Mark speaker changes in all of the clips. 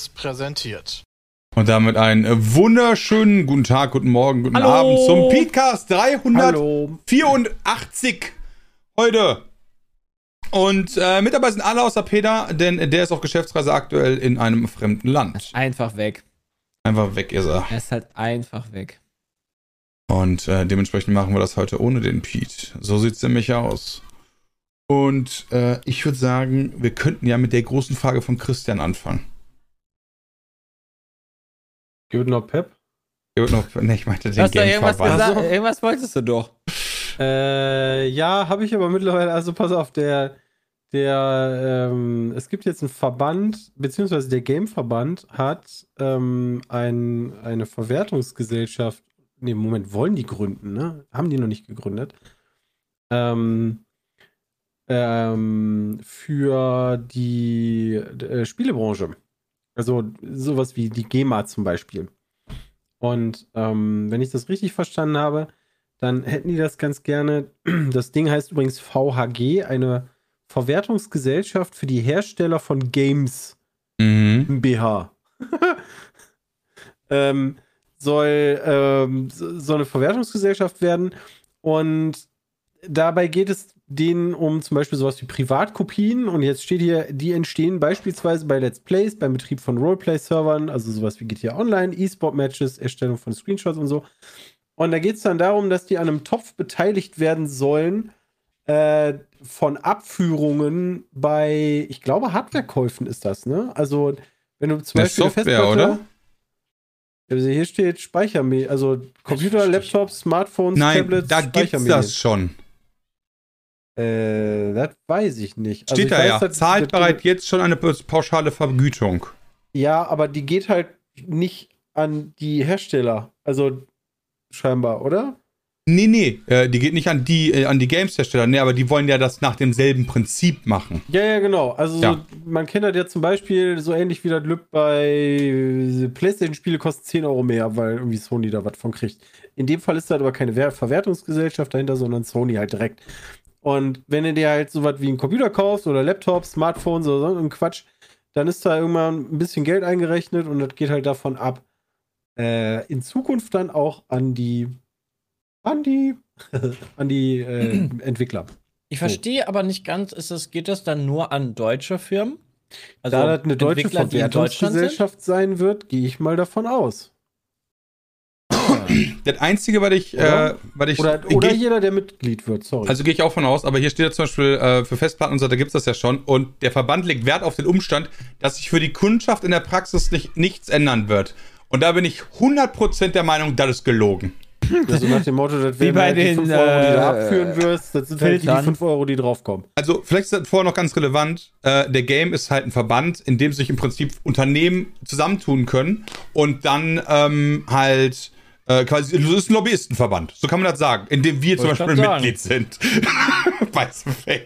Speaker 1: Seriös präsentiert.
Speaker 2: Und damit einen wunderschönen guten Tag, guten Morgen, guten
Speaker 3: Hallo.
Speaker 2: Abend zum Podcast
Speaker 3: Hallo.
Speaker 2: 384 heute. Und äh, mit dabei sind alle außer Peter, denn der ist auf Geschäftsreise aktuell in einem fremden Land.
Speaker 3: Einfach weg.
Speaker 2: Einfach weg ist er.
Speaker 3: Er ist halt einfach weg.
Speaker 2: Und äh, dementsprechend machen wir das heute ohne den Pete. So sieht's nämlich aus. Und äh, ich würde sagen, wir könnten ja mit der großen Frage von Christian anfangen.
Speaker 4: Gibt noch Pep?
Speaker 2: Noch, ne, ich meinte
Speaker 3: Du
Speaker 2: den
Speaker 3: hast doch irgendwas
Speaker 2: Gameverband.
Speaker 3: gesagt. Irgendwas wolltest du doch.
Speaker 4: Äh, ja, habe ich aber mittlerweile, also pass auf, der, der, ähm, es gibt jetzt einen Verband, beziehungsweise der Game-Verband hat ähm, ein, eine Verwertungsgesellschaft, nee, Moment, wollen die gründen, ne? Haben die noch nicht gegründet. Ähm, ähm, für die äh, Spielebranche. Also sowas wie die GEMA zum Beispiel. Und ähm, wenn ich das richtig verstanden habe, dann hätten die das ganz gerne. Das Ding heißt übrigens VHG, eine Verwertungsgesellschaft für die Hersteller von Games
Speaker 2: Mhm.
Speaker 4: BH. ähm, soll ähm, so eine Verwertungsgesellschaft werden. Und dabei geht es denen um zum Beispiel sowas wie Privatkopien. Und jetzt steht hier, die entstehen beispielsweise bei Let's Plays, beim Betrieb von Roleplay-Servern, also sowas wie GTA Online, E-Sport-Matches, Erstellung von Screenshots und so. Und da geht es dann darum, dass die an einem Topf beteiligt werden sollen äh, von Abführungen bei, ich glaube, Hardwarekäufen ist das, ne? Also, wenn du zum
Speaker 2: Der
Speaker 4: Beispiel
Speaker 2: Software, oder?
Speaker 4: Also hier steht Speichermedien, also Computer, Laptops, Smartphones,
Speaker 2: Nein,
Speaker 4: Tablets,
Speaker 2: da gibt's das schon.
Speaker 4: Äh, das weiß ich nicht. Also
Speaker 2: Steht
Speaker 4: ich
Speaker 2: da
Speaker 4: weiß,
Speaker 2: ja.
Speaker 4: dass-
Speaker 2: Zahlt
Speaker 4: dass-
Speaker 2: bereits jetzt schon eine pauschale Vergütung.
Speaker 4: Ja, aber die geht halt nicht an die Hersteller. Also scheinbar, oder?
Speaker 2: Nee, nee, äh, die geht nicht an die, äh, an die Games-Hersteller, nee, aber die wollen ja das nach demselben Prinzip machen.
Speaker 4: Ja, ja, genau. Also
Speaker 2: Ja.
Speaker 4: So, man kennt das ja zum Beispiel so ähnlich wie das Lüb bei PlayStation-Spiele kosten 10 Euro mehr, weil irgendwie Sony da was von kriegt. In dem Fall ist das aber keine Wer- Verwertungsgesellschaft dahinter, sondern Sony halt direkt. Und wenn du dir halt sowas wie einen Computer kaufst oder Laptops, Smartphones oder so ein Quatsch, dann ist da irgendwann ein bisschen Geld eingerechnet und das geht halt davon ab. Äh, in Zukunft dann auch an die an die an die äh, Entwickler.
Speaker 3: Ich verstehe aber nicht ganz, ist das, geht das dann nur an deutsche Firmen? Also
Speaker 4: da das eine deutsche? Verwertungsgesellschaft sein wird, gehe ich mal davon aus.
Speaker 2: Das Einzige, was ich,
Speaker 4: Oder?
Speaker 2: äh, was ich,
Speaker 4: Oder,
Speaker 2: geh
Speaker 4: oder
Speaker 2: ich
Speaker 4: jeder, der Mitglied wird, sorry.
Speaker 2: also gehe ich auch von aus, aber hier steht ja zum Beispiel äh, für Festplatten und so, da gibt's das ja schon. Und der Verband legt Wert auf den Umstand, dass sich für die Kundschaft in der Praxis nicht, nichts ändern wird. Und da bin ich 100% der Meinung, das ist gelogen.
Speaker 4: also nach dem Motto, das
Speaker 3: Wie
Speaker 4: wären
Speaker 3: bei
Speaker 4: halt die
Speaker 3: den,
Speaker 4: 5 Euro, die du
Speaker 3: äh,
Speaker 4: abführen wirst, das sind halt die, die
Speaker 3: Filtern.
Speaker 4: 5 Euro, die draufkommen.
Speaker 2: Also, vielleicht ist das vorher noch ganz relevant. Äh, der Game ist halt ein Verband, in dem sich im Prinzip Unternehmen zusammentun können und dann ähm, halt äh, quasi, das ist ein Lobbyistenverband, so kann man das sagen, in dem wir zum
Speaker 3: Wollte ich
Speaker 2: Beispiel. Mitglied sind. By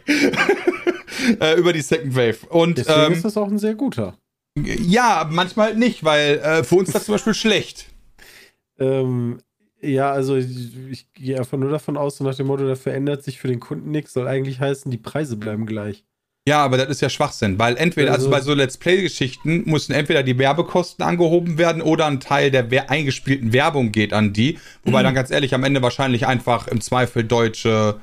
Speaker 2: äh, über die Second Wave. Und
Speaker 4: Deswegen
Speaker 2: ähm,
Speaker 4: ist das auch ein sehr guter.
Speaker 2: ja, manchmal nicht, weil äh, für uns ist das zum Beispiel schlecht.
Speaker 4: Ähm, ja, also ich, ich gehe einfach nur davon aus, so nach dem Motto, da verändert sich für den Kunden nichts, soll eigentlich heißen, die Preise bleiben gleich.
Speaker 2: Ja, aber das ist ja Schwachsinn, weil entweder, also,
Speaker 4: Also-
Speaker 2: bei so Let's Play-Geschichten müssen entweder die Werbekosten angehoben werden oder ein Teil der wer eingespielten Werbung geht an die. Wobei dann ganz ehrlich am Ende wahrscheinlich einfach im Zweifel deutsche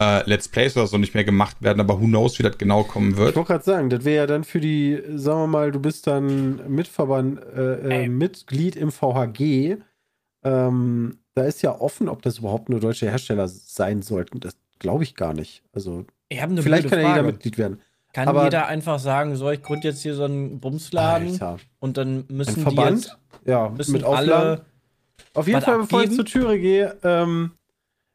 Speaker 2: äh, Let's Plays oder so nicht mehr gemacht werden, aber who knows, wie das genau kommen
Speaker 4: Ich
Speaker 2: wird.
Speaker 4: wollte gerade sagen, das wäre ja dann für die, sagen wir mal, du bist dann Mitverband, äh, äh. Mitglied im VHG. Ähm, da ist ja offen, ob das überhaupt nur deutsche Hersteller sein sollten. Das glaube ich gar nicht. Also,
Speaker 3: Ich habe eine
Speaker 4: vielleicht kann ja jeder. Mitglied werden.
Speaker 3: Kann
Speaker 4: aber-
Speaker 3: jeder einfach sagen, so, ich gründe jetzt hier so einen Bumsladen
Speaker 4: Alter.
Speaker 3: und dann
Speaker 4: Ein
Speaker 3: müssen die
Speaker 4: Verband?
Speaker 3: jetzt
Speaker 4: Ja,
Speaker 3: müssen
Speaker 4: mit Auflagen.
Speaker 3: alle
Speaker 4: Auf jeden Fall, bevor ich
Speaker 3: abgeben?
Speaker 4: zur Türe gehe, ähm,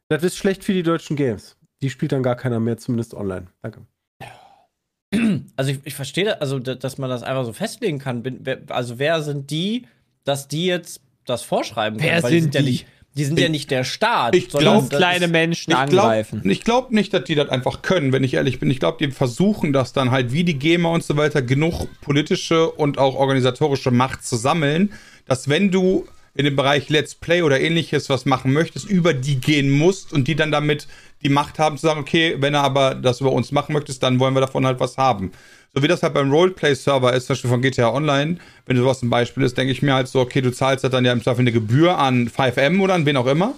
Speaker 4: das ist schlecht für die deutschen Games. Die spielt dann gar keiner mehr, zumindest online. Danke.
Speaker 3: Also ich, ich verstehe, also da- dass man das einfach so festlegen kann. Also wer sind die, dass die jetzt das vorschreiben können?
Speaker 5: Wer
Speaker 3: Weil die
Speaker 5: sind
Speaker 3: ja
Speaker 5: die?
Speaker 3: nicht, die sind ja
Speaker 2: Ich-
Speaker 3: nicht der Staat.
Speaker 2: ich
Speaker 3: sondern
Speaker 2: glaub,
Speaker 3: das
Speaker 5: kleine
Speaker 3: ist-
Speaker 5: Menschen
Speaker 2: Ich
Speaker 5: angreifen.
Speaker 2: glaube glaub nicht, dass die das einfach können, wenn ich ehrlich bin. Ich glaube, die versuchen das dann halt wie die GEMA und so weiter genug politische und auch organisatorische Macht zu sammeln, dass wenn du in dem Bereich Let's Play oder ähnliches was machen möchtest, über die gehen musst und die dann damit die Macht haben zu sagen, okay, wenn er aber das über uns machen möchtest, dann wollen wir davon halt was haben. So wie das halt beim Roleplay-Server ist, zum Beispiel von GTA Online, wenn du sowas ein Beispiel ist, denke ich mir halt so, okay, du zahlst halt dann ja im Zweifel eine Gebühr an 5M oder an wen auch immer.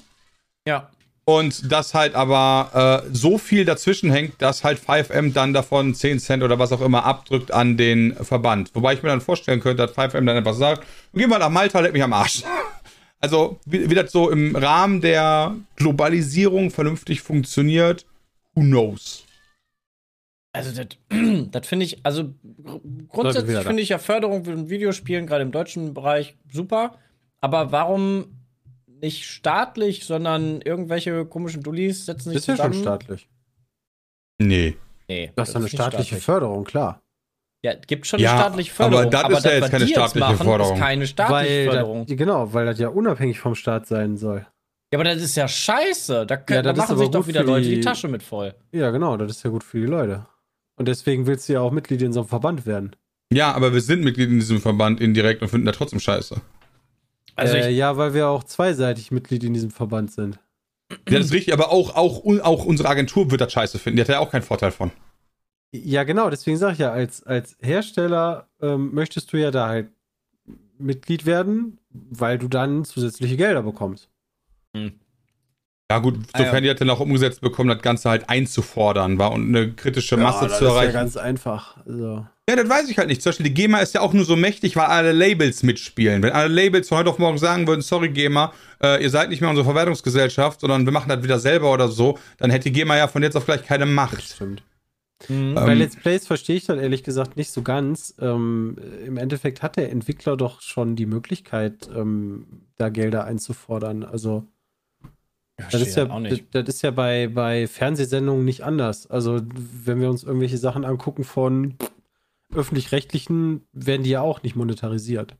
Speaker 3: Ja.
Speaker 2: Und das halt aber äh, so viel dazwischen hängt, dass halt 5M dann davon 10 Cent oder was auch immer abdrückt an den Verband. Wobei ich mir dann vorstellen könnte, dass 5M dann einfach sagt, geh mal nach Malta, leck mich am Arsch. Also, wie, wie das so im Rahmen der Globalisierung vernünftig funktioniert, who knows?
Speaker 3: Also, das, das finde ich, also gr- grundsätzlich finde ich ja Förderung von Videospielen, gerade im deutschen Bereich, super. Aber warum nicht staatlich, sondern irgendwelche komischen Dullis setzen sich
Speaker 4: Ist ja schon
Speaker 3: zusammen?
Speaker 4: staatlich.
Speaker 2: Nee.
Speaker 3: Nee,
Speaker 4: Das ist eine staatliche
Speaker 3: staatlich.
Speaker 4: Förderung, klar.
Speaker 3: Ja, gibt schon
Speaker 2: Ja,
Speaker 3: eine staatliche Förderung.
Speaker 2: aber das ist ja jetzt keine staatliche
Speaker 3: machen,
Speaker 2: Förderung.
Speaker 3: Ist keine staatliche
Speaker 4: Weil
Speaker 3: Förderung.
Speaker 4: das, genau, weil das ja unabhängig vom Staat sein soll.
Speaker 3: Ja, aber das ist ja scheiße. Da, können,
Speaker 4: Ja,
Speaker 3: da
Speaker 4: das ist
Speaker 3: machen
Speaker 4: aber
Speaker 3: sich doch wieder Leute
Speaker 4: die-
Speaker 3: die Tasche mit voll.
Speaker 4: Ja, genau, das ist ja gut für die Leute. Und deswegen willst du ja auch Mitglied in so einem Verband werden.
Speaker 2: Ja, aber wir sind Mitglied in diesem Verband indirekt und finden da trotzdem scheiße.
Speaker 3: Also
Speaker 4: äh, ja, weil wir auch zweiseitig Mitglied in diesem Verband sind.
Speaker 2: Ja, das ist richtig, aber auch, auch, auch unsere Agentur wird das scheiße finden. Die hat ja auch keinen Vorteil von.
Speaker 4: Ja, genau, deswegen sage ich ja, als, als Hersteller ähm, möchtest du ja da halt Mitglied werden, weil du dann zusätzliche Gelder bekommst.
Speaker 2: Ja, gut,
Speaker 3: Ah, ja.
Speaker 2: sofern die das dann auch umgesetzt bekommen, das Ganze halt einzufordern war und eine kritische Masse
Speaker 4: das
Speaker 2: zu
Speaker 4: ist ja
Speaker 2: erreichen.
Speaker 4: ganz einfach. Also,
Speaker 2: Ja, das weiß ich halt nicht. Zum Beispiel, die GEMA ist ja auch nur so mächtig, weil alle Labels mitspielen. Wenn alle Labels von heute auf morgen sagen würden, sorry GEMA, äh, ihr seid nicht mehr unsere Verwertungsgesellschaft, sondern wir machen das wieder selber oder so, dann hätte die GEMA ja von jetzt auf gleich keine
Speaker 4: das
Speaker 2: Macht.
Speaker 4: stimmt.
Speaker 3: Mhm.
Speaker 4: Bei
Speaker 2: Ähm,
Speaker 4: Let's Plays verstehe ich das ehrlich gesagt nicht so ganz. Ähm, Im Endeffekt hat der Entwickler doch schon die Möglichkeit, ähm, da Gelder einzufordern. Also, das ist ja, das, ist ja bei, bei Fernsehsendungen nicht anders. Also, wenn wir uns irgendwelche Sachen angucken von öffentlich-rechtlichen, werden die ja auch nicht monetarisiert.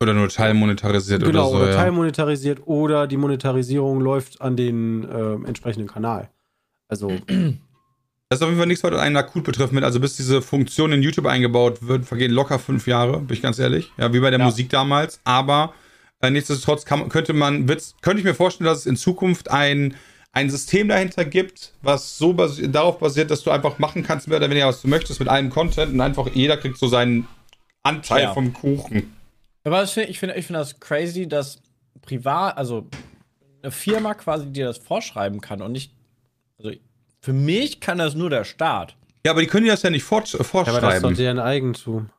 Speaker 2: Oder nur teilmonetarisiert
Speaker 4: genau,
Speaker 2: oder so.
Speaker 4: oder
Speaker 2: ja.
Speaker 4: teilmonetarisiert oder die Monetarisierung läuft an den ähm, entsprechenden Kanal. Also,
Speaker 2: Das ist auf jeden Fall nichts, was einen akut betrifft. Mit, also bis diese Funktion in YouTube eingebaut wird, vergehen locker fünf Jahre, bin ich ganz ehrlich. Ja, wie bei der
Speaker 3: Ja.
Speaker 2: Musik damals. Aber äh, nichtsdestotrotz kann, könnte man, könnte ich mir vorstellen, dass es in Zukunft ein, ein System dahinter gibt, was so basi darauf basiert, dass du einfach machen kannst, mehr oder weniger, was du möchtest mit allem Content und einfach jeder kriegt so seinen Anteil
Speaker 3: Ja.
Speaker 2: vom Kuchen.
Speaker 3: Aber das find, ich finde ich find das crazy, dass privat, also eine Firma quasi dir das vorschreiben kann und nicht. Also für mich kann das nur der Staat.
Speaker 2: Ja, aber die können dir das ja nicht äh,
Speaker 4: ja, aber das ist doch
Speaker 2: vorschreiben.
Speaker 4: deren Eigentum.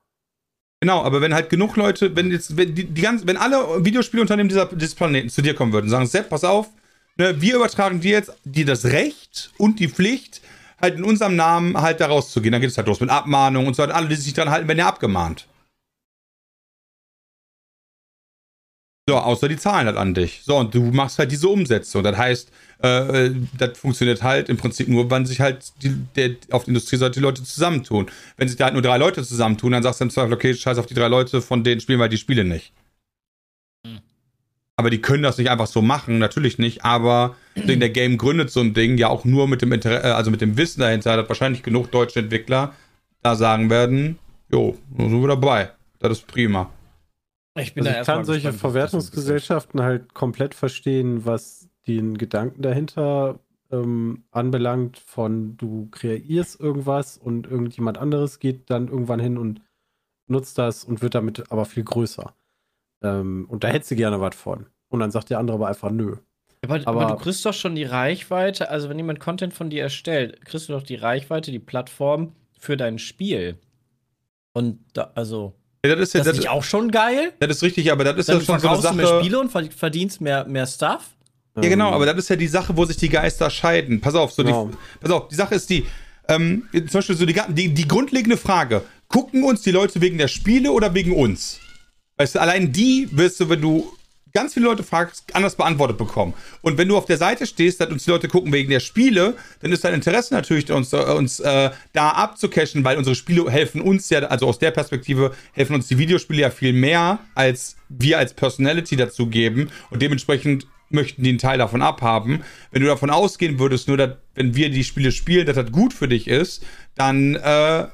Speaker 2: Genau, aber wenn halt genug Leute, wenn jetzt, wenn die, die ganzen, wenn alle Videospielunternehmen dieser, dieses Planeten zu dir kommen würden und sagen, Sepp, pass auf, ne, wir übertragen dir jetzt dir das Recht und die Pflicht, halt in unserem Namen halt da rauszugehen. Dann geht es halt los mit Abmahnung und so weiter. Alle, die sich dran halten, werden ja abgemahnt. So, außer die zahlen halt an dich. So, und du machst halt diese Umsetzung. Das heißt, äh, das funktioniert halt im Prinzip nur, wenn sich halt die, der, auf der Industrieseite die Leute zusammentun. Wenn sich da halt nur drei Leute zusammentun, dann sagst du im Zweifel, okay, scheiß auf die drei Leute, von denen spielen wir die Spiele nicht.
Speaker 3: Hm.
Speaker 2: Aber die können das nicht einfach so machen, natürlich nicht, aber deswegen der Game gründet so ein Ding ja auch nur mit dem Inter äh, also mit dem Wissen dahinter, dass wahrscheinlich genug deutsche Entwickler da sagen werden, jo, da sind wir dabei. Das ist prima.
Speaker 3: Ich bin
Speaker 4: Also
Speaker 3: da
Speaker 4: ich kann solche Verwertungsgesellschaften halt komplett verstehen, was den Gedanken dahinter ähm, anbelangt, von du kreierst irgendwas und irgendjemand anderes geht dann irgendwann hin und nutzt das und wird damit aber viel größer. Ähm, und da hättest du gerne was von. Und dann sagt der andere aber einfach nö.
Speaker 3: Aber, aber
Speaker 4: aber-
Speaker 3: du kriegst doch schon die Reichweite, also wenn jemand Content von dir erstellt, kriegst du doch die Reichweite, die Plattform für dein Spiel. Und da, also,
Speaker 2: Ja, das ist ja,
Speaker 3: das ist
Speaker 2: das,
Speaker 3: nicht auch schon geil?
Speaker 2: das ist richtig, aber das ist ja schon so eine
Speaker 3: verkaufst du mehr
Speaker 2: Sache.
Speaker 3: Spiele und verd- verdienst mehr, mehr Stuff.
Speaker 2: Ja, genau,
Speaker 4: Ähm,
Speaker 2: aber das ist ja die Sache, wo sich die Geister scheiden. Pass auf, so
Speaker 4: Genau.
Speaker 2: die, pass auf, die Sache ist die, ähm, zum Beispiel so die, die, die grundlegende Frage, gucken uns die Leute wegen der Spiele oder wegen uns? Weißt du, allein die wirst du, wenn du ganz viele Leute fragst, anders beantwortet bekommen. Und wenn du auf der Seite stehst, dass uns die Leute gucken wegen der Spiele, dann ist dein Interesse natürlich, uns, äh, uns äh, da abzucashen, weil unsere Spiele helfen uns ja, also aus der Perspektive helfen uns die Videospiele ja viel mehr, als wir als Personality dazu geben. Und dementsprechend möchten die einen Teil davon abhaben. Wenn du davon ausgehen würdest, nur dass, wenn wir die Spiele spielen, dass das gut für dich ist, dann äh,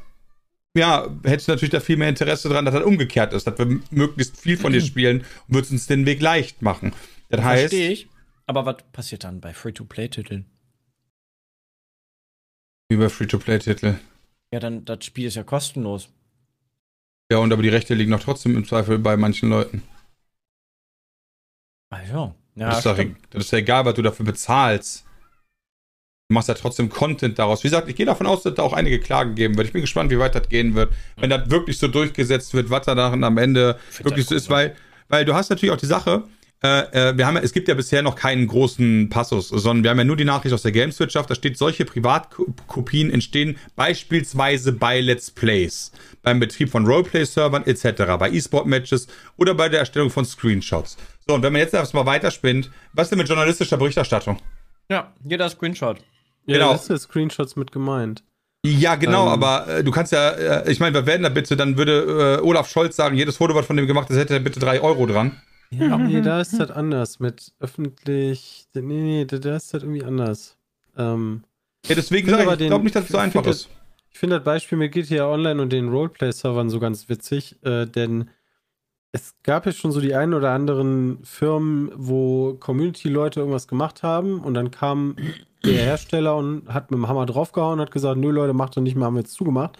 Speaker 2: ja, hättest du natürlich da viel mehr Interesse dran, dass das umgekehrt ist, dass wir möglichst viel von dir spielen und würdest uns den Weg leicht machen. Das heißt,
Speaker 3: Verstehe ich. Aber was passiert dann bei Free-to-Play-Titeln?
Speaker 2: wie bei Free-to-Play-Titel.
Speaker 3: Ja, dann, das Spiel ist ja kostenlos.
Speaker 2: Ja, und aber die Rechte liegen noch trotzdem im Zweifel bei manchen Leuten.
Speaker 3: Ah ja. Ja,
Speaker 2: das, ist doch, das ist ja egal, was du dafür bezahlst. Du machst ja trotzdem Content daraus. Wie gesagt, ich gehe davon aus, dass da auch einige Klagen geben wird. Ich bin gespannt, wie weit das gehen wird. Wenn das wirklich so durchgesetzt wird, was da dann am Ende wirklich so ist, weil, weil du hast natürlich auch die Sache, äh, äh, wir haben ja, es gibt ja bisher noch keinen großen Passus, sondern wir haben ja nur die Nachricht aus der Gameswirtschaft, da steht, solche Privatkopien entstehen beispielsweise bei Let's Plays, beim Betrieb von Roleplay-Servern etc., bei E-Sport-Matches oder bei der Erstellung von Screenshots. So, und wenn man jetzt erstmal weiterspinnt, was denn mit journalistischer Berichterstattung?
Speaker 3: Ja, jeder Screenshot.
Speaker 4: Ja,
Speaker 2: Genau.
Speaker 4: da ist ja Screenshots mit gemeint.
Speaker 2: Ja, genau,
Speaker 4: Ähm.
Speaker 2: aber äh, du kannst ja, äh, ich meine, wir werden da bitte, dann würde äh, Olaf Scholz sagen, jedes Foto, was von dem gemacht ist, hätte er bitte drei Euro dran.
Speaker 4: Ja, nee, da ist das anders. Mit öffentlich. Nee, nee, da, ist das irgendwie anders. Ähm,
Speaker 2: Ja, deswegen
Speaker 4: Ich
Speaker 2: sage ich, ich glaube nicht, dass es so einfach ist.
Speaker 4: Ich finde das Beispiel mit GTA Online und den Roleplay-Servern so ganz witzig, äh, denn es gab ja schon so die ein oder anderen Firmen, wo Community-Leute irgendwas gemacht haben und dann kam der Hersteller und hat mit dem Hammer draufgehauen und hat gesagt, nö Leute, macht doch nicht mehr, haben wir jetzt zugemacht.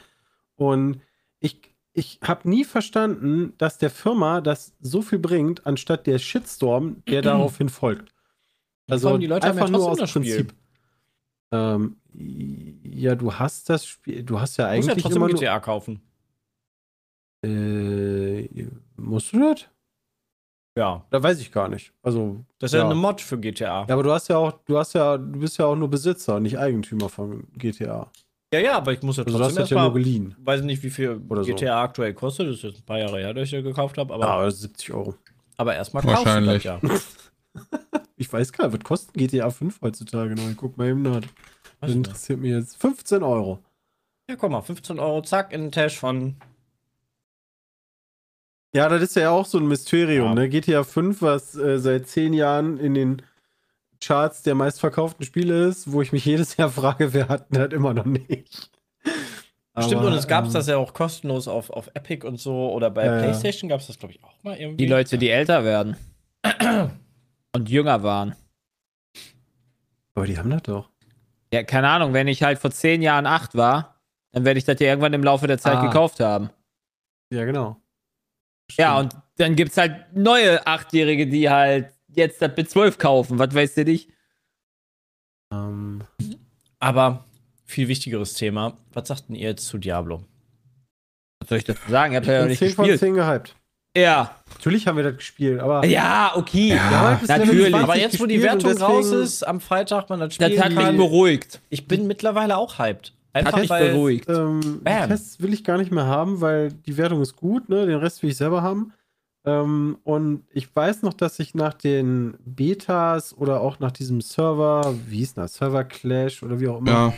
Speaker 4: Und ich, ich habe nie verstanden, dass der Firma das so viel bringt, anstatt der Shitstorm, der daraufhin folgt. Also
Speaker 3: allem die Leute haben ja
Speaker 4: einfach nur aus. Prinzip. Ähm, ja, du hast das Spiel, du hast ja
Speaker 3: Muss ja
Speaker 4: eigentlich
Speaker 3: trotzdem
Speaker 4: immer nur,
Speaker 3: GTA kaufen.
Speaker 4: äh, musst du das?
Speaker 3: Ja.
Speaker 4: Da weiß ich gar nicht. Also,
Speaker 3: Das ist ja,
Speaker 4: Ja.
Speaker 3: eine Mod für GTA.
Speaker 4: ja, aber du hast ja auch, du hast ja, du bist ja auch nur Besitzer, nicht Eigentümer von GTA.
Speaker 3: Ja, ja, aber ich muss ja
Speaker 4: Also du hast
Speaker 3: trotzdem
Speaker 4: das ja nur
Speaker 3: erstmal,
Speaker 4: geliehen.
Speaker 3: weiß nicht, wie viel
Speaker 4: Oder so.
Speaker 3: GTA aktuell kostet. Das ist jetzt ein paar Jahre her, dass ich das gekauft habe. Aber,
Speaker 4: Ja, aber 70 Euro.
Speaker 3: aber erstmal kaufst du das
Speaker 2: Wahrscheinlich.
Speaker 3: ja.
Speaker 4: Ich weiß gar nicht, was kostet GTA 5 heutzutage noch? Ich guck mal eben nach. Das interessiert mich jetzt. 15 Euro.
Speaker 3: Ja, guck mal, 15 Euro, zack, in den Tash von.
Speaker 4: Ja, das ist ja auch so ein Mysterium,
Speaker 3: Ja.
Speaker 4: ne? GTA 5, was äh, seit 10 Jahren in den Charts der meistverkauften Spiele ist, wo ich mich jedes Jahr frage, wer hat denn das immer noch nicht.
Speaker 3: Stimmt,
Speaker 4: Aber,
Speaker 3: und es gab
Speaker 4: ähm,
Speaker 3: das ja auch kostenlos auf, auf Epic und so. Oder bei
Speaker 4: Ja, ja.
Speaker 3: PlayStation gab es das, glaube ich, auch mal irgendwie.
Speaker 5: Die Leute, die älter werden. und jünger waren.
Speaker 4: Aber die haben das doch.
Speaker 5: Ja, keine Ahnung, wenn ich halt vor zehn Jahren acht war, dann werde ich das ja irgendwann im Laufe der Zeit
Speaker 4: Ah.
Speaker 5: gekauft haben.
Speaker 4: Ja, genau.
Speaker 5: Ja,
Speaker 4: Stimmt.
Speaker 5: und dann gibt's halt neue Achtjährige, die halt jetzt das mit zwölf kaufen. Was weißt du nicht?
Speaker 4: Ähm,
Speaker 3: Aber viel wichtigeres Thema. Was sagt denn ihr jetzt zu Diablo?
Speaker 5: Was soll ich dazu sagen? Ich hab ja noch nicht
Speaker 4: 10 von
Speaker 5: gespielt.
Speaker 4: 10 gehypt.
Speaker 5: Ja.
Speaker 4: Natürlich haben wir das gespielt, aber.
Speaker 5: Ja, okay.
Speaker 4: Level
Speaker 5: natürlich.
Speaker 4: 20
Speaker 3: Aber jetzt, wo die Wertung raus ist, am Freitag man das spielen
Speaker 5: Das hat mich
Speaker 3: kann,
Speaker 5: beruhigt.
Speaker 3: ich bin mittlerweile auch hyped.
Speaker 5: Hat
Speaker 3: Einfach
Speaker 5: mich
Speaker 3: weil,
Speaker 5: beruhigt.
Speaker 4: Ähm. Tests will ich gar nicht mehr haben, weil die Wertung ist gut, ne? Den Rest will ich selber haben. Ähm, und ich weiß noch, dass ich nach den Betas oder auch nach diesem Server, wie hieß das, Server Clash oder wie auch immer,
Speaker 2: Ja.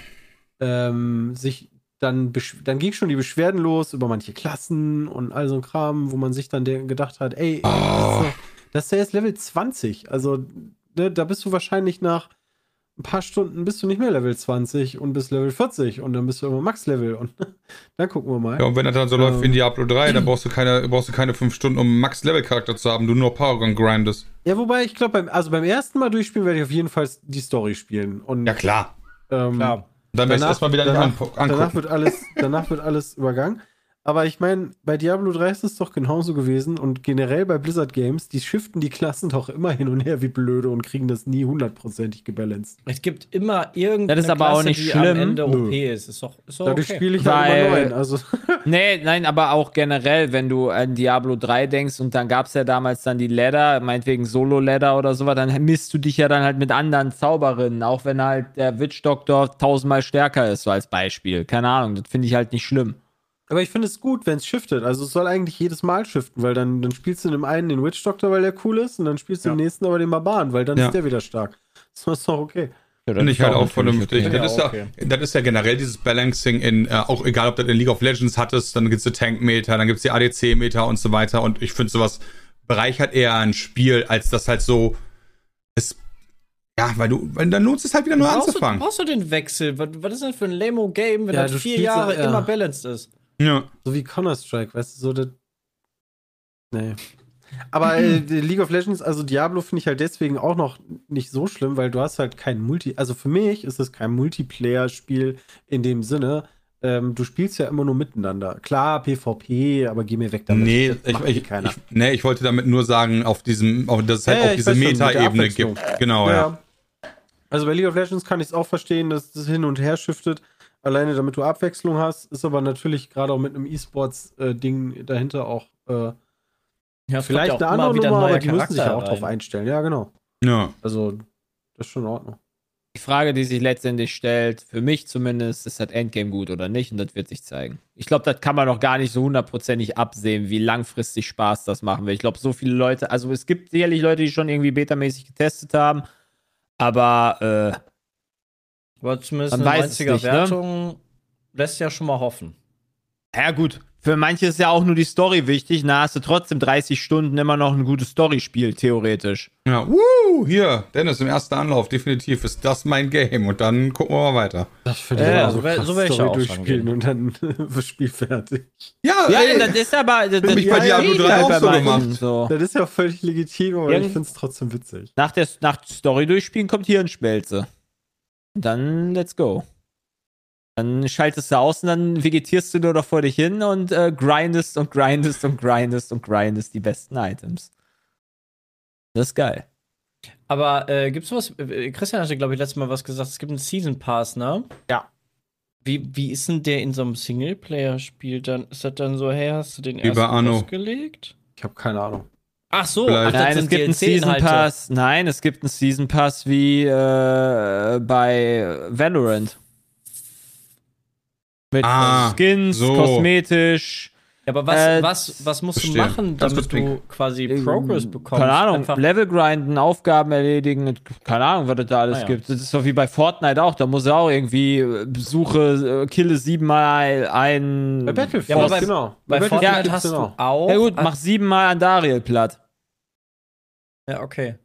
Speaker 4: ähm, sich dann, dann ging schon die Beschwerden los über manche Klassen und all so ein Kram, wo man sich dann gedacht hat, ey, das, ist doch, das ist ja jetzt Level 20. Also, ne, da bist du wahrscheinlich nach ein paar Stunden bist du nicht mehr Level 20 und bist Level 40 und dann bist du immer Max-Level und dann gucken wir mal.
Speaker 2: Ja, und wenn das dann so läuft wie in Diablo 3, dann brauchst du keine, brauchst du keine fünf Stunden, um Max-Level-Charakter zu haben, du nur Paragon grindest.
Speaker 4: Ja, wobei ich glaube, beim, also beim ersten Mal durchspielen werde ich auf jeden Fall die Story spielen. Und,
Speaker 2: Ja, klar.
Speaker 4: ähm,
Speaker 3: Klar.
Speaker 2: Dann werde ich erstmal wieder
Speaker 4: danach,
Speaker 2: anpo-
Speaker 4: danach
Speaker 2: angucken.
Speaker 4: wird alles, danach wird alles übergangen. Aber ich meine, bei Diablo 3 ist es doch genauso gewesen und generell bei Blizzard Games, die shiften die Klassen doch immer hin und her wie blöde und kriegen das nie hundertprozentig gebalanced.
Speaker 3: Es gibt immer irgendeine
Speaker 5: Das ist aber auch nicht
Speaker 3: die
Speaker 5: schlimm.
Speaker 3: am Ende
Speaker 4: Nö.
Speaker 3: OP ist. Ist doch, ist doch
Speaker 4: Dadurch
Speaker 3: okay.
Speaker 4: spiele ich halt
Speaker 5: Weil-
Speaker 4: immer neun. Also,
Speaker 5: Nee, nein, aber auch generell, wenn du an Diablo 3 denkst und dann gab es ja damals dann die Ladder, meinetwegen Solo-Ladder oder sowas, dann misst du dich ja dann halt mit anderen Zauberinnen, auch wenn halt der Witch-Doktor tausendmal stärker ist, so als Beispiel. Keine Ahnung, das finde ich halt nicht schlimm.
Speaker 4: Aber ich finde es gut, wenn es shiftet. Also es soll eigentlich jedes Mal shiften, weil dann, dann spielst du in dem einen den Witch Doctor, weil der cool ist, und dann spielst du im nächsten aber den Barbaren, weil dann
Speaker 2: Ja.
Speaker 4: ist der wieder stark. Das ist doch okay.
Speaker 2: Finde ich halt auch vernünftig.
Speaker 3: okay.
Speaker 2: Das, ist
Speaker 3: Ja,
Speaker 2: ja,
Speaker 3: okay.
Speaker 2: das ist ja generell dieses Balancing in, äh, auch egal ob du in League of Legends hattest, dann gibt's die Tank-Meter, dann gibt's die ADC-Meter und so weiter. Und ich finde sowas bereichert eher ein Spiel, als das halt so. Es, ja, weil du, weil dann lohnt es halt wieder nur
Speaker 3: brauchst, du,
Speaker 2: anzufangen.
Speaker 3: brauchst du den Wechsel? Was, was ist denn für ein Lamo-Game, wenn
Speaker 4: Ja,
Speaker 3: das
Speaker 4: du
Speaker 3: vier Jahre
Speaker 4: ja- ja.
Speaker 3: immer balanced ist?
Speaker 2: Ja.
Speaker 4: So wie Counter-Strike, weißt du, so das. Nee. Aber äh, League of Legends, also Diablo finde ich halt deswegen auch noch nicht so schlimm, weil du hast halt kein Multi. Also für mich ist es kein Multiplayer-Spiel in dem Sinne. ähm, du spielst ja immer nur miteinander. Klar, PvP, aber geh mir weg damit.
Speaker 2: Nee, ich, ich, ich, nee, ich wollte damit nur sagen, auf diesem, auf, dass es halt
Speaker 4: Ja, ja,
Speaker 2: auch
Speaker 4: ich
Speaker 2: diese Meta-Ebene gibt. Genau, ja.
Speaker 4: Also bei League of Legends kann ich es auch verstehen, dass das hin und her shiftet. Alleine damit du Abwechslung hast, ist aber natürlich gerade auch mit einem E-Sports-Ding dahinter auch äh,
Speaker 3: Ja,
Speaker 4: vielleicht
Speaker 3: ja
Speaker 4: eine
Speaker 3: auch
Speaker 4: andere
Speaker 3: immer wieder
Speaker 4: Nummer, aber die müssen sich ja auch drauf einstellen. Ja, genau.
Speaker 2: Ja.
Speaker 4: Also, das ist schon in Ordnung.
Speaker 5: Die Frage, die sich letztendlich stellt, für mich zumindest, ist das Endgame gut oder nicht? Und das wird sich zeigen. Ich glaube, das kann man noch gar nicht so hundertprozentig absehen, wie langfristig Spaß das machen wird. Ich glaube, so viele Leute, also es gibt sicherlich Leute, die schon irgendwie betamäßig getestet haben, aber äh,
Speaker 3: Aber zumindest
Speaker 5: Man
Speaker 3: eine
Speaker 5: weiß es
Speaker 3: 90er
Speaker 5: nicht, ne?
Speaker 3: Wertung lässt ja schon mal hoffen.
Speaker 5: ja gut, für manche ist ja auch nur die Story wichtig. Na, hast du trotzdem 30 Stunden immer noch ein gutes Storyspiel, theoretisch.
Speaker 2: Ja, wuh, hier, Dennis im ersten Anlauf, definitiv ist das mein Game und dann gucken wir mal weiter.
Speaker 4: Das finde
Speaker 3: Ja,
Speaker 4: ich
Speaker 3: ja, so wär-
Speaker 4: krass,
Speaker 3: so wär ich
Speaker 4: Story
Speaker 3: ja auch
Speaker 4: durchspielen und dann das Spiel fertig.
Speaker 2: Ja,
Speaker 5: Ja,
Speaker 2: ey,
Speaker 5: das ist aber. Das,
Speaker 2: mich bei
Speaker 5: ja,
Speaker 2: Diablo
Speaker 5: geht
Speaker 2: 3
Speaker 5: halt
Speaker 2: auch
Speaker 5: bei
Speaker 2: so gemacht.
Speaker 5: So.
Speaker 4: Das ist ja völlig legitim, aber
Speaker 5: Irgend-
Speaker 4: ich finde es trotzdem witzig.
Speaker 5: Nach der nach Story durchspielen kommt hier ein Spelze. Dann let's go. Dann schaltest du aus und dann vegetierst du nur noch vor dich hin und äh, grindest und grindest und grindest und grindest die besten Items. Das ist geil.
Speaker 3: Aber äh, gibt's was? äh, Christian hatte, glaube ich, letztes Mal was gesagt. Es gibt einen Season Pass, ne?
Speaker 4: Ja.
Speaker 3: Wie, wie ist denn der in so einem Singleplayer-Spiel dann? Ist das dann so, hey, hast du den ersten
Speaker 2: Anno.
Speaker 3: ausgelegt?
Speaker 4: Ich habe keine Ahnung.
Speaker 3: Ach so, ach, das
Speaker 5: Nein, es gibt einen Season. Pass. Nein, es gibt einen Season Pass wie äh, bei Valorant. Mit
Speaker 2: Ah,
Speaker 5: Skins,
Speaker 2: so.
Speaker 5: kosmetisch.
Speaker 3: Ja, aber was,
Speaker 5: Äh,
Speaker 3: was, was musst
Speaker 2: verstehe.
Speaker 3: du machen, damit du quasi Progress bekommst?
Speaker 5: Keine Ahnung,
Speaker 3: Einfach,
Speaker 5: Level grinden, Aufgaben erledigen, keine Ahnung, was das da alles
Speaker 3: Ah, ja.
Speaker 5: gibt. Das ist doch wie bei Fortnite auch, da muss er auch irgendwie äh, besuche, äh, kille siebenmal ein.
Speaker 4: Bei Battlefield,
Speaker 3: Ja, aber bei-
Speaker 4: genau.
Speaker 3: bei
Speaker 4: Battlefield
Speaker 3: Fortnite
Speaker 4: gibt's
Speaker 3: hast du
Speaker 4: auch.
Speaker 3: auch.
Speaker 5: Ja gut, mach siebenmal an Dariel platt.
Speaker 3: Ja, okay.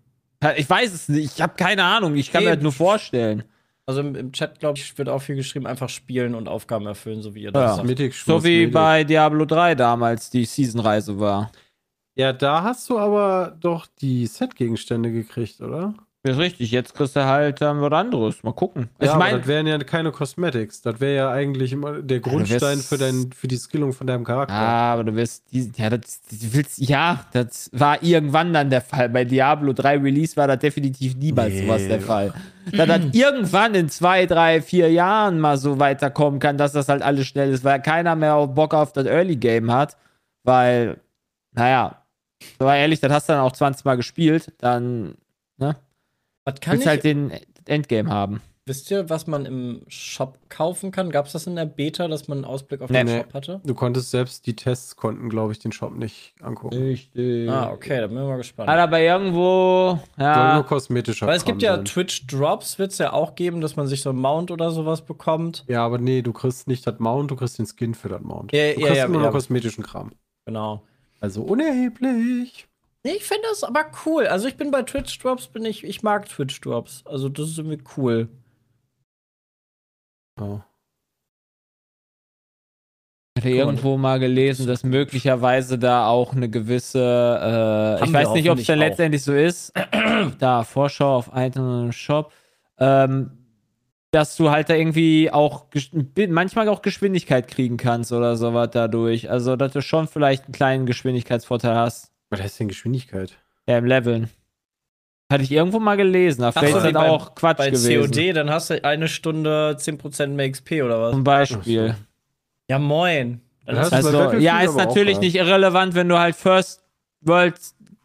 Speaker 5: Ich weiß es nicht, ich habe keine Ahnung, ich kann mir
Speaker 3: Nee.
Speaker 5: das nur vorstellen.
Speaker 3: Also im, im Chat, glaube ich, wird auch viel geschrieben, einfach spielen und Aufgaben erfüllen, so wie ihr
Speaker 5: Ja.
Speaker 3: das sagt.
Speaker 4: Mythic
Speaker 5: So wie
Speaker 4: Mythic.
Speaker 5: bei Diablo 3 damals die Season-Reise war.
Speaker 4: Ja, da hast du aber doch die Set-Gegenstände gekriegt, oder?
Speaker 5: Ist richtig, jetzt kriegst du halt ähm, was anderes. Mal gucken.
Speaker 4: Ja,
Speaker 5: ich
Speaker 4: aber
Speaker 5: meine,
Speaker 4: das wären ja keine Cosmetics. Das wäre ja eigentlich immer der Grundstein
Speaker 5: wirst-
Speaker 4: für, dein, für die Skillung von deinem Charakter.
Speaker 5: Ah, aber du wirst, ja, das, du willst, ja, das war irgendwann dann der Fall. Bei Diablo 3 Release war das definitiv niemals
Speaker 4: Nee.
Speaker 5: sowas der Fall. Da das irgendwann in zwei, drei, vier Jahren mal so weiterkommen kann, dass das halt alles schnell ist, weil keiner mehr Bock auf das Early Game hat, weil, naja, so war ehrlich, das hast du dann auch 20 Mal gespielt, dann, ne,
Speaker 3: Was kann
Speaker 5: willst
Speaker 3: ich,
Speaker 5: halt den Endgame haben.
Speaker 3: wisst ihr, was man im Shop kaufen kann? Gab es das in der Beta, dass man einen Ausblick auf
Speaker 5: Nee.
Speaker 3: den
Speaker 4: Nee.
Speaker 3: Shop hatte?
Speaker 4: Du konntest selbst die Tests konnten, glaube ich, den Shop nicht angucken.
Speaker 5: Richtig.
Speaker 3: Ah, okay, da bin ich mal gespannt.
Speaker 5: Hat aber irgendwo, ja,
Speaker 4: nur kosmetischer
Speaker 3: Weil es gibt ja
Speaker 4: sein.
Speaker 3: Twitch Drops, wird es ja auch geben, dass man sich so einen Mount oder sowas bekommt.
Speaker 4: Ja, aber nee, du kriegst nicht das Mount, du kriegst den Skin für das Mount.
Speaker 3: Ja,
Speaker 4: du
Speaker 3: ja,
Speaker 4: kriegst
Speaker 3: ja,
Speaker 4: immer
Speaker 3: ja.
Speaker 4: nur kosmetischen Kram.
Speaker 3: Genau.
Speaker 4: Also unerheblich.
Speaker 3: Nee, Ich finde das aber cool. Also ich bin bei Twitch Drops, bin ich, ich mag Twitch Drops. Also das ist irgendwie cool.
Speaker 4: Oh.
Speaker 5: Ich hatte irgendwo mal gelesen, dass möglicherweise da auch eine gewisse, äh, ich weiß nicht, ob es dann letztendlich so ist. da, Vorschau auf einen Shop. Ähm, dass du halt da irgendwie auch manchmal auch Geschwindigkeit kriegen kannst oder sowas dadurch. Also, dass du schon vielleicht einen kleinen Geschwindigkeitsvorteil hast.
Speaker 4: Was heißt denn Geschwindigkeit?
Speaker 5: Ja, im Leveln. Hatte ich irgendwo mal gelesen. Da vielleicht
Speaker 3: so,
Speaker 5: ist das
Speaker 3: bei-
Speaker 5: auch Quatsch
Speaker 3: Bei
Speaker 5: gewesen.
Speaker 3: COD, dann hast du eine Stunde 10% mehr XP oder was?
Speaker 5: Zum Beispiel.
Speaker 4: So.
Speaker 3: Ja, moin.
Speaker 4: Bei
Speaker 5: Also,
Speaker 4: Battlefield
Speaker 5: ja, ist
Speaker 4: aber auch
Speaker 5: natürlich nicht irrelevant, wenn du halt First World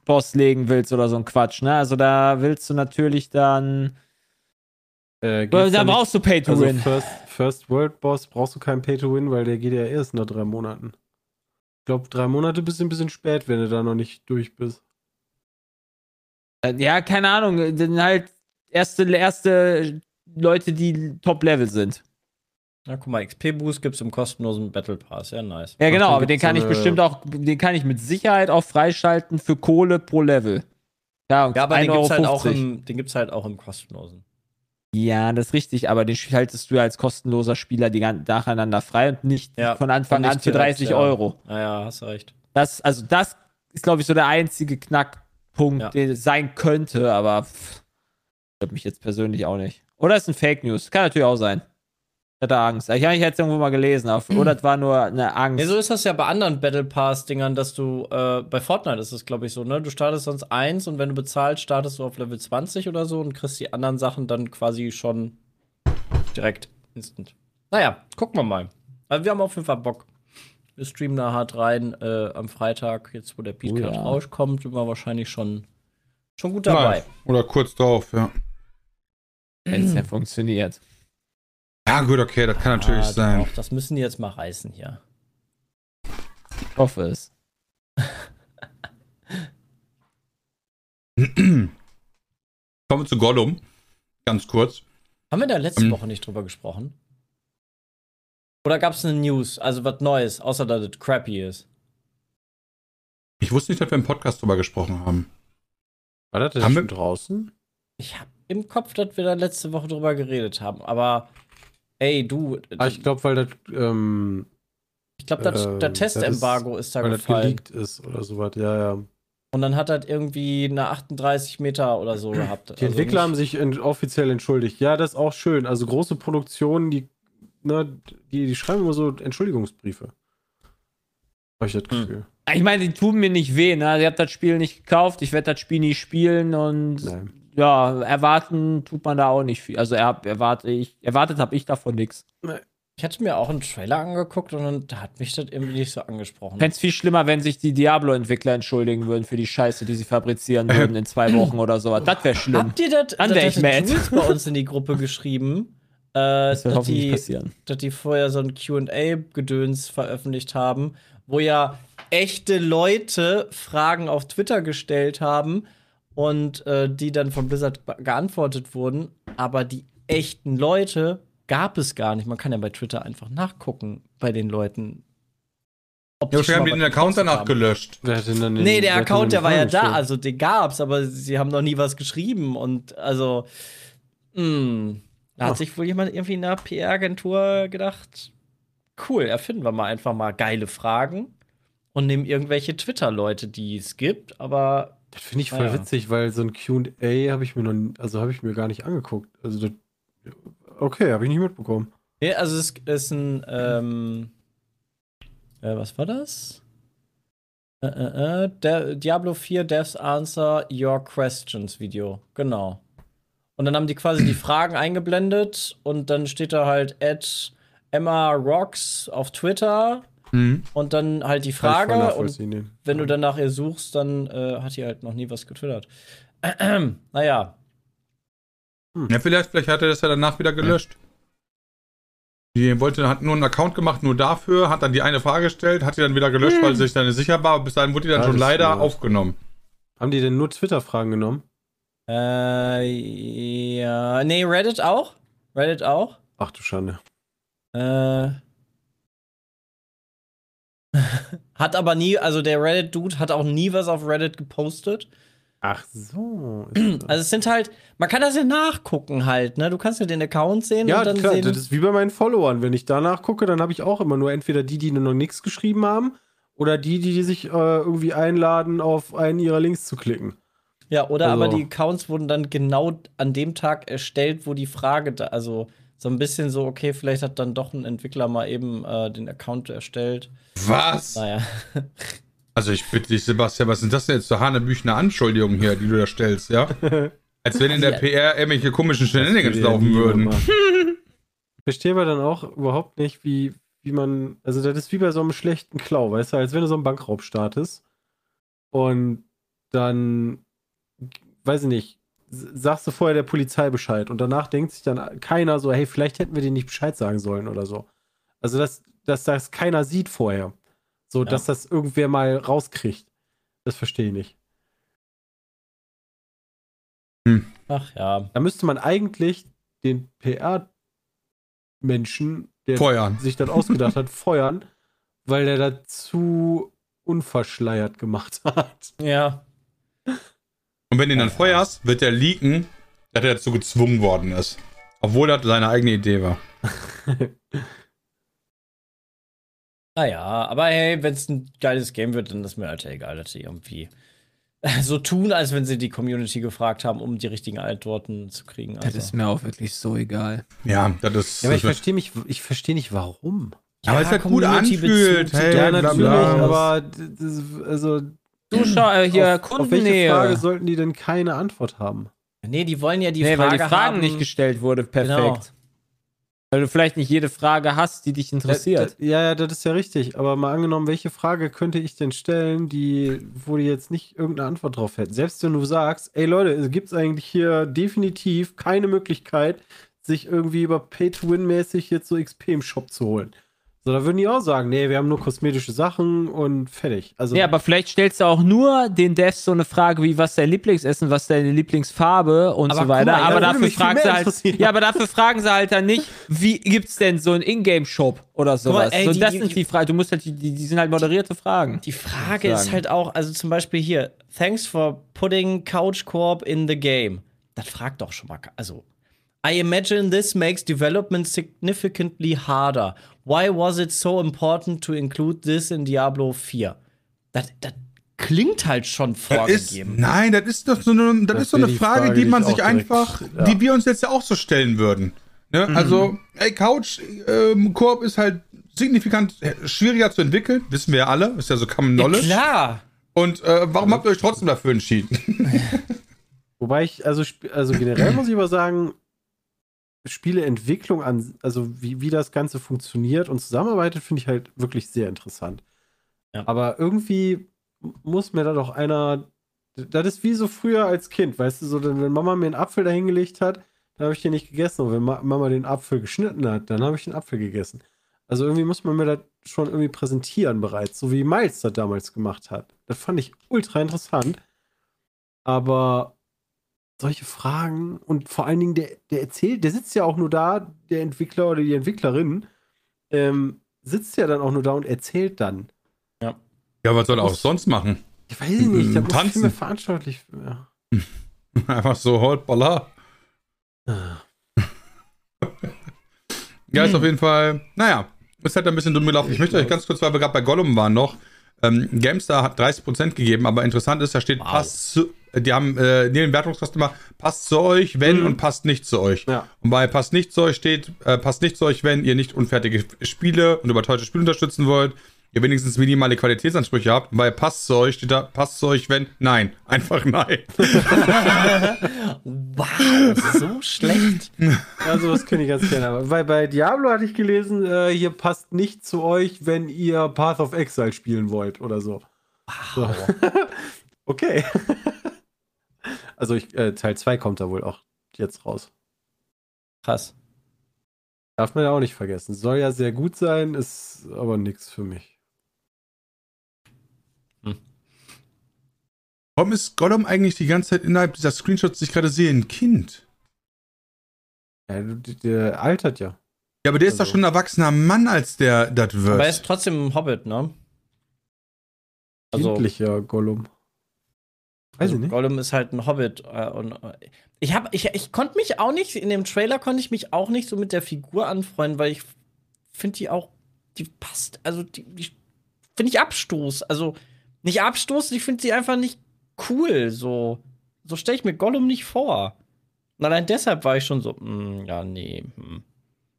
Speaker 5: Boss legen willst oder so ein Quatsch, ne? Also da willst du natürlich dann.
Speaker 4: Äh,
Speaker 5: Da,
Speaker 4: geht's dann
Speaker 5: brauchst du Pay to
Speaker 4: Also
Speaker 5: Win.
Speaker 4: First, First World Boss brauchst du keinen Pay to Win, weil der geht ja erst nach drei Monaten. Ich glaube, drei Monate bist du ein bisschen spät, wenn du da noch nicht durch bist.
Speaker 5: Äh, Ja, keine Ahnung. Dann halt erste, erste Leute, die Top-Level sind.
Speaker 3: Na, guck mal, XP-Boost gibt's im kostenlosen Battle Pass. Ja, nice.
Speaker 5: Ja, genau, aber den kann
Speaker 4: so
Speaker 5: ich
Speaker 4: eine-
Speaker 5: bestimmt auch, den kann ich mit Sicherheit auch freischalten für Kohle pro Level. Ja,
Speaker 3: Ja, aber den gibt's, halt auch
Speaker 5: 1,50
Speaker 3: im, den gibt's halt auch im kostenlosen.
Speaker 5: Ja, das ist richtig, aber den schaltest du ja als kostenloser Spieler die gan- nacheinander frei und nicht
Speaker 3: Ja,
Speaker 5: von Anfang
Speaker 3: nicht
Speaker 5: an für
Speaker 3: direkt,
Speaker 5: 30
Speaker 3: ja.
Speaker 5: Euro.
Speaker 3: Naja, hast du recht.
Speaker 5: Das, also das ist, glaube ich, so der einzige Knackpunkt,
Speaker 3: Ja.
Speaker 5: der sein könnte, aber pff, mich jetzt persönlich auch nicht. Oder ist ein Fake News. Kann natürlich auch sein. Ich hatte Angst. Ich, ich hätte es irgendwo mal gelesen. Auf, oder es war nur eine Angst.
Speaker 3: Ja, so ist das ja bei anderen Battle Pass-Dingern, dass du, äh, bei Fortnite ist es, glaube ich, so, ne? Du startest sonst eins und wenn du bezahlst, startest du auf Level 20 oder so und kriegst die anderen Sachen dann quasi schon direkt instant. Naja, gucken wir mal. Also wir haben auf jeden Fall Bock. Wir streamen da hart rein äh, am Freitag, jetzt wo der Beatcast
Speaker 5: Oh ja.
Speaker 3: rauskommt, sind wir wahrscheinlich schon, schon gut dabei.
Speaker 2: Nice. Oder kurz drauf, ja.
Speaker 5: Wenn es ja funktioniert.
Speaker 2: Ja, gut, okay, das kann natürlich
Speaker 3: Ah,
Speaker 2: sein.
Speaker 3: doch, das müssen die jetzt mal reißen hier.
Speaker 5: Ich hoffe es.
Speaker 2: Kommen wir zu Gollum. Ganz kurz.
Speaker 3: Haben wir da letzte
Speaker 2: Ähm.
Speaker 3: Woche nicht drüber gesprochen? Oder gab es eine News, also was Neues, außer dass es crappy ist?
Speaker 2: Ich wusste nicht, dass wir im Podcast drüber gesprochen haben.
Speaker 4: War das denn
Speaker 2: Haben
Speaker 4: schon
Speaker 2: wir-
Speaker 4: draußen?
Speaker 3: Ich habe im Kopf, dass wir da letzte Woche drüber geredet haben, aber ey, du,
Speaker 4: Ah, ich glaube, weil das, ähm,
Speaker 3: ich glaube, das,
Speaker 4: äh,
Speaker 3: der
Speaker 4: das
Speaker 3: Testembargo ist, da
Speaker 4: weil das
Speaker 3: gefallen.
Speaker 4: geleakt ist oder sowas. Ja, ja.
Speaker 3: Und dann hat das irgendwie eine 38 Meter oder so gehabt. Also
Speaker 4: Die Entwickler haben sich offiziell entschuldigt. Ja, das ist auch schön. Also große Produktionen, die, ne, die, die schreiben immer so Entschuldigungsbriefe. Habe ich das
Speaker 3: Hm.
Speaker 4: Gefühl.
Speaker 5: Ich meine, die tun mir nicht weh, ne? Ich habe das Spiel nicht gekauft, ich werde das Spiel nie spielen und
Speaker 4: Nein.
Speaker 5: Ja, erwarten tut man da auch nicht viel. Also er, erwarte ich, erwartet habe ich davon nichts.
Speaker 3: Ich hatte mir auch einen Trailer angeguckt und dann da hat mich das irgendwie nicht so angesprochen.
Speaker 5: Ich fände es viel schlimmer, wenn sich die Diablo-Entwickler entschuldigen würden für die Scheiße, die sie fabrizieren würden in zwei Wochen oder sowas. Das wäre schlimm.
Speaker 3: Habt ihr das?
Speaker 5: Dann
Speaker 3: das
Speaker 5: mad.
Speaker 3: Jules bei uns in die Gruppe geschrieben, äh,
Speaker 5: Das wird
Speaker 3: dass, die,
Speaker 5: passieren.
Speaker 3: dass die vorher so ein QA-Gedöns veröffentlicht haben, wo ja echte Leute Fragen auf Twitter gestellt haben und äh, die dann von Blizzard geantwortet wurden, aber die echten Leute gab es gar nicht. Man kann ja bei Twitter einfach nachgucken bei den Leuten. ob
Speaker 2: Ja, wir haben den Account danach
Speaker 3: haben.
Speaker 2: gelöscht.
Speaker 4: Wer hat denn dann den-
Speaker 3: Nee, der Account, der war ja da, also den gab's, aber sie haben noch nie was geschrieben und also, mh, da hat
Speaker 4: Ach.
Speaker 3: sich wohl jemand irgendwie in der PR-Agentur gedacht, cool, erfinden wir mal einfach mal geile Fragen und nehmen irgendwelche Twitter-Leute, die es gibt, aber
Speaker 4: Das finde ich voll
Speaker 3: Ah, ja.
Speaker 4: witzig, weil so ein QA habe ich mir noch, also habe ich mir gar nicht angeguckt. Also das, okay, habe ich nicht mitbekommen.
Speaker 3: nee, also es ist ein, ähm, äh, was war das? Äh, äh, äh, Diablo 4 Devs Answer Your Questions Video, genau. Und dann haben die quasi die Fragen eingeblendet und dann steht da halt at Emma Rocks auf Twitter
Speaker 2: Mhm.
Speaker 3: und dann halt die Frage und wenn du dann nach ihr suchst, dann äh, hat die halt noch nie was getwittert. naja,
Speaker 2: Ja, vielleicht, vielleicht hat er das ja danach wieder gelöscht. Die wollte, hat nur einen Account gemacht, nur dafür, hat dann die eine Frage gestellt, hat die dann wieder gelöscht, weil sie sich dann nicht sicher war. Bis dahin wurde die dann
Speaker 4: Ja,
Speaker 2: schon leider
Speaker 4: ja.
Speaker 2: aufgenommen.
Speaker 4: Haben die denn nur Twitter-Fragen genommen?
Speaker 3: äh, ja, nee, Reddit auch, Reddit auch.
Speaker 4: Ach du Schande.
Speaker 3: Äh, hat aber nie, also der Reddit-Dude hat auch nie was auf Reddit gepostet.
Speaker 4: Ach so.
Speaker 3: Also es sind halt, man kann das ja nachgucken halt, ne? Du kannst ja den Account sehen
Speaker 4: ja,
Speaker 3: und dann
Speaker 4: klar,
Speaker 3: sehen.
Speaker 4: das ist wie bei meinen Followern. Wenn ich danach gucke, dann habe ich auch immer nur entweder die, die noch nichts geschrieben haben, oder die, die sich äh, irgendwie einladen, auf einen ihrer Links zu klicken.
Speaker 3: Ja, oder
Speaker 4: Also-
Speaker 3: aber die Accounts wurden dann genau an dem Tag erstellt, wo die Frage da, also so ein bisschen so, okay, vielleicht hat dann doch ein Entwickler mal eben äh, den Account erstellt.
Speaker 2: Was?
Speaker 3: Naja.
Speaker 2: Also ich bitte dich, Sebastian, was sind das denn jetzt für hanebüchene Anschuldigungen hier, die du da stellst, ja? Als wenn in der PR irgendwelche komischen Shenanigans laufen würden.
Speaker 4: Verstehe aber dann auch überhaupt nicht, wie, wie man, also das ist wie bei so einem schlechten Klau, weißt du, als wenn du so einen Bankraub startest und dann, weiß ich nicht, sagst du vorher der Polizei Bescheid und danach denkt sich dann keiner so, hey, vielleicht hätten wir dir nicht Bescheid sagen sollen oder so. Also, dass, dass das keiner sieht vorher. So,
Speaker 3: Ja.
Speaker 4: dass das irgendwer mal rauskriegt. Das verstehe ich nicht.
Speaker 3: Ach ja.
Speaker 4: Da müsste man eigentlich den PR-Menschen, der
Speaker 2: Feuern.
Speaker 4: sich das ausgedacht hat, feuern, weil der da zu unverschleiert gemacht hat.
Speaker 3: Ja.
Speaker 2: Und wenn du ihn dann feuerst, wird der leaken, dass er dazu gezwungen worden ist. Obwohl das seine eigene Idee war.
Speaker 3: Naja, aber hey, wenn es ein geiles Game wird, dann ist mir halt egal, dass sie irgendwie so tun, als wenn sie die Community gefragt haben, um die richtigen Antworten zu kriegen.
Speaker 5: Das
Speaker 3: Also.
Speaker 5: ist mir auch wirklich so egal.
Speaker 2: Ja, das ist.
Speaker 4: Ja, aber ich
Speaker 2: das
Speaker 4: verstehe mich, ich verstehe nicht warum.
Speaker 2: aber es halt gut anfühlt. Hey,
Speaker 4: Ja,
Speaker 2: bla,
Speaker 4: natürlich,
Speaker 2: bla.
Speaker 4: aber d- das, also
Speaker 5: Du schau, äh, hier,
Speaker 4: auf, auf welche. Frage sollten die denn keine Antwort haben?
Speaker 3: Nee, die wollen ja die
Speaker 5: nee,
Speaker 3: Frage
Speaker 5: weil die Fragen
Speaker 3: haben,
Speaker 5: nicht gestellt wurde, perfekt.
Speaker 3: Genau.
Speaker 5: Weil du vielleicht nicht jede Frage hast, die dich interessiert.
Speaker 4: Ja, ja, das ist ja richtig. Aber mal angenommen, welche Frage könnte ich denn stellen, die, wo die jetzt nicht irgendeine Antwort drauf hätten? Selbst wenn du sagst, ey Leute, gibt es eigentlich hier definitiv keine Möglichkeit, sich irgendwie über Pay-to-Win-mäßig jetzt so XP im Shop zu holen. So, da würden die auch sagen, nee, wir haben nur kosmetische Sachen und fertig. Also,
Speaker 5: Ja, aber vielleicht stellst du auch nur den Devs so eine Frage wie, was ist dein Lieblingsessen, was ist deine Lieblingsfarbe und
Speaker 3: Aber
Speaker 5: so weiter.
Speaker 3: mal,
Speaker 5: aber dafür fragen sie halt, ja, aber dafür fragen sie halt dann nicht, wie gibt's denn so einen Ingame-Shop oder
Speaker 3: mal,
Speaker 5: sowas.
Speaker 3: ey,
Speaker 5: so,
Speaker 3: die-
Speaker 5: das
Speaker 3: die-
Speaker 5: sind die Fragen. Du musst halt, die, die sind halt moderierte Fragen.
Speaker 3: Die Frage ist halt auch, also zum Beispiel hier, thanks for putting Couch Corp in the game. Das fragt doch schon mal, also. I imagine this makes development significantly harder. Why was it so important to include this in Diablo 4? Das, das klingt halt schon
Speaker 2: Das ist,
Speaker 3: vorgegeben.
Speaker 2: nein, das ist doch so eine, das
Speaker 4: Das
Speaker 2: ist so eine Frage,
Speaker 4: Frage,
Speaker 2: die man
Speaker 4: ich
Speaker 2: sich
Speaker 4: auch direkt-
Speaker 2: einfach,
Speaker 4: ja.
Speaker 2: die wir uns jetzt ja auch so stellen würden. Ne? Also, ey, Couch ähm, Koop ist halt signifikant äh, schwieriger zu entwickeln, wissen wir ja alle, ist ja so Common
Speaker 3: Ja,
Speaker 2: Knowledge.
Speaker 3: klar.
Speaker 2: Und äh, warum habt ihr euch trotzdem dafür entschieden?
Speaker 4: Wobei ich, also, also generell muss ich aber sagen, Spieleentwicklung an, also wie, wie das Ganze funktioniert und zusammenarbeitet, finde ich halt wirklich sehr interessant.
Speaker 3: Ja.
Speaker 4: Aber irgendwie muss mir da doch einer, das ist wie so früher als Kind, weißt du, so, wenn Mama mir einen Apfel dahingelegt hat, dann habe ich den nicht gegessen. Und wenn Ma Mama den Apfel geschnitten hat, dann habe ich den Apfel gegessen. Also irgendwie muss man mir das schon irgendwie präsentieren bereits, so wie Miles das damals gemacht hat. Das fand ich ultra interessant. Aber solche Fragen und vor allen Dingen, der, der erzählt, der sitzt ja auch nur da, der Entwickler oder die Entwicklerin, ähm, sitzt ja dann auch nur da und erzählt dann.
Speaker 2: Ja, was soll er auch sonst machen?
Speaker 4: Ich weiß nicht, da muss ich
Speaker 2: Tanzen.
Speaker 4: viel mehr verantwortlich. Ja.
Speaker 2: Einfach so, holt Balla. Ja, ist auf jeden Fall, naja, ist halt ein bisschen dumm gelaufen. Ich möchte euch ganz kurz, weil wir gerade bei Gollum waren noch, ähm, GameStar hat 30% gegeben, aber interessant ist, da steht,
Speaker 3: Wow.
Speaker 2: passt zu, die haben äh, neben den Wertungskosten immer, passt zu euch, wenn
Speaker 4: Mhm.
Speaker 2: und passt nicht zu euch.
Speaker 4: Ja.
Speaker 2: Und bei passt nicht zu euch steht, äh, passt nicht zu euch, wenn ihr nicht unfertige Spiele und überteuerte Spiele unterstützen wollt, ihr wenigstens minimale Qualitätsansprüche habt. Bei passt zu euch steht da, passt zu euch, wenn, nein. Einfach nein.
Speaker 3: Wow, so schlecht.
Speaker 4: Also, das könnte ich ganz gerne. Aber weil bei Diablo hatte ich gelesen, äh, hier passt nicht zu euch, wenn ihr Path of Exile spielen wollt oder so. So. okay. also, ich, äh, Teil 2 kommt da wohl auch jetzt raus.
Speaker 3: Krass.
Speaker 4: Darf man ja auch nicht vergessen. Soll ja sehr gut sein, ist aber nichts für mich.
Speaker 2: Warum ist Gollum eigentlich die ganze Zeit innerhalb dieser Screenshots, die ich gerade sehe, ein Kind?
Speaker 4: Ja, der, der altert ja.
Speaker 2: Ja, aber der ist doch
Speaker 4: Also-
Speaker 2: schon ein erwachsener Mann, als der das wird.
Speaker 3: Aber er ist trotzdem ein Hobbit, ne? Also,
Speaker 4: Kindlicher Gollum. Weiß
Speaker 3: also
Speaker 4: ich nicht.
Speaker 3: Gollum ist halt ein Hobbit. Äh, und, äh, ich hab, ich, ich konnte mich auch nicht, in dem Trailer konnte ich mich auch nicht so mit der Figur anfreunden, weil ich finde die auch, die passt, also die, die finde ich Abstoß. Also nicht Abstoß, ich finde sie einfach nicht cool. So, so stelle ich mir Gollum nicht vor. Und allein deshalb war ich schon so, mm, ja, nee. Hm.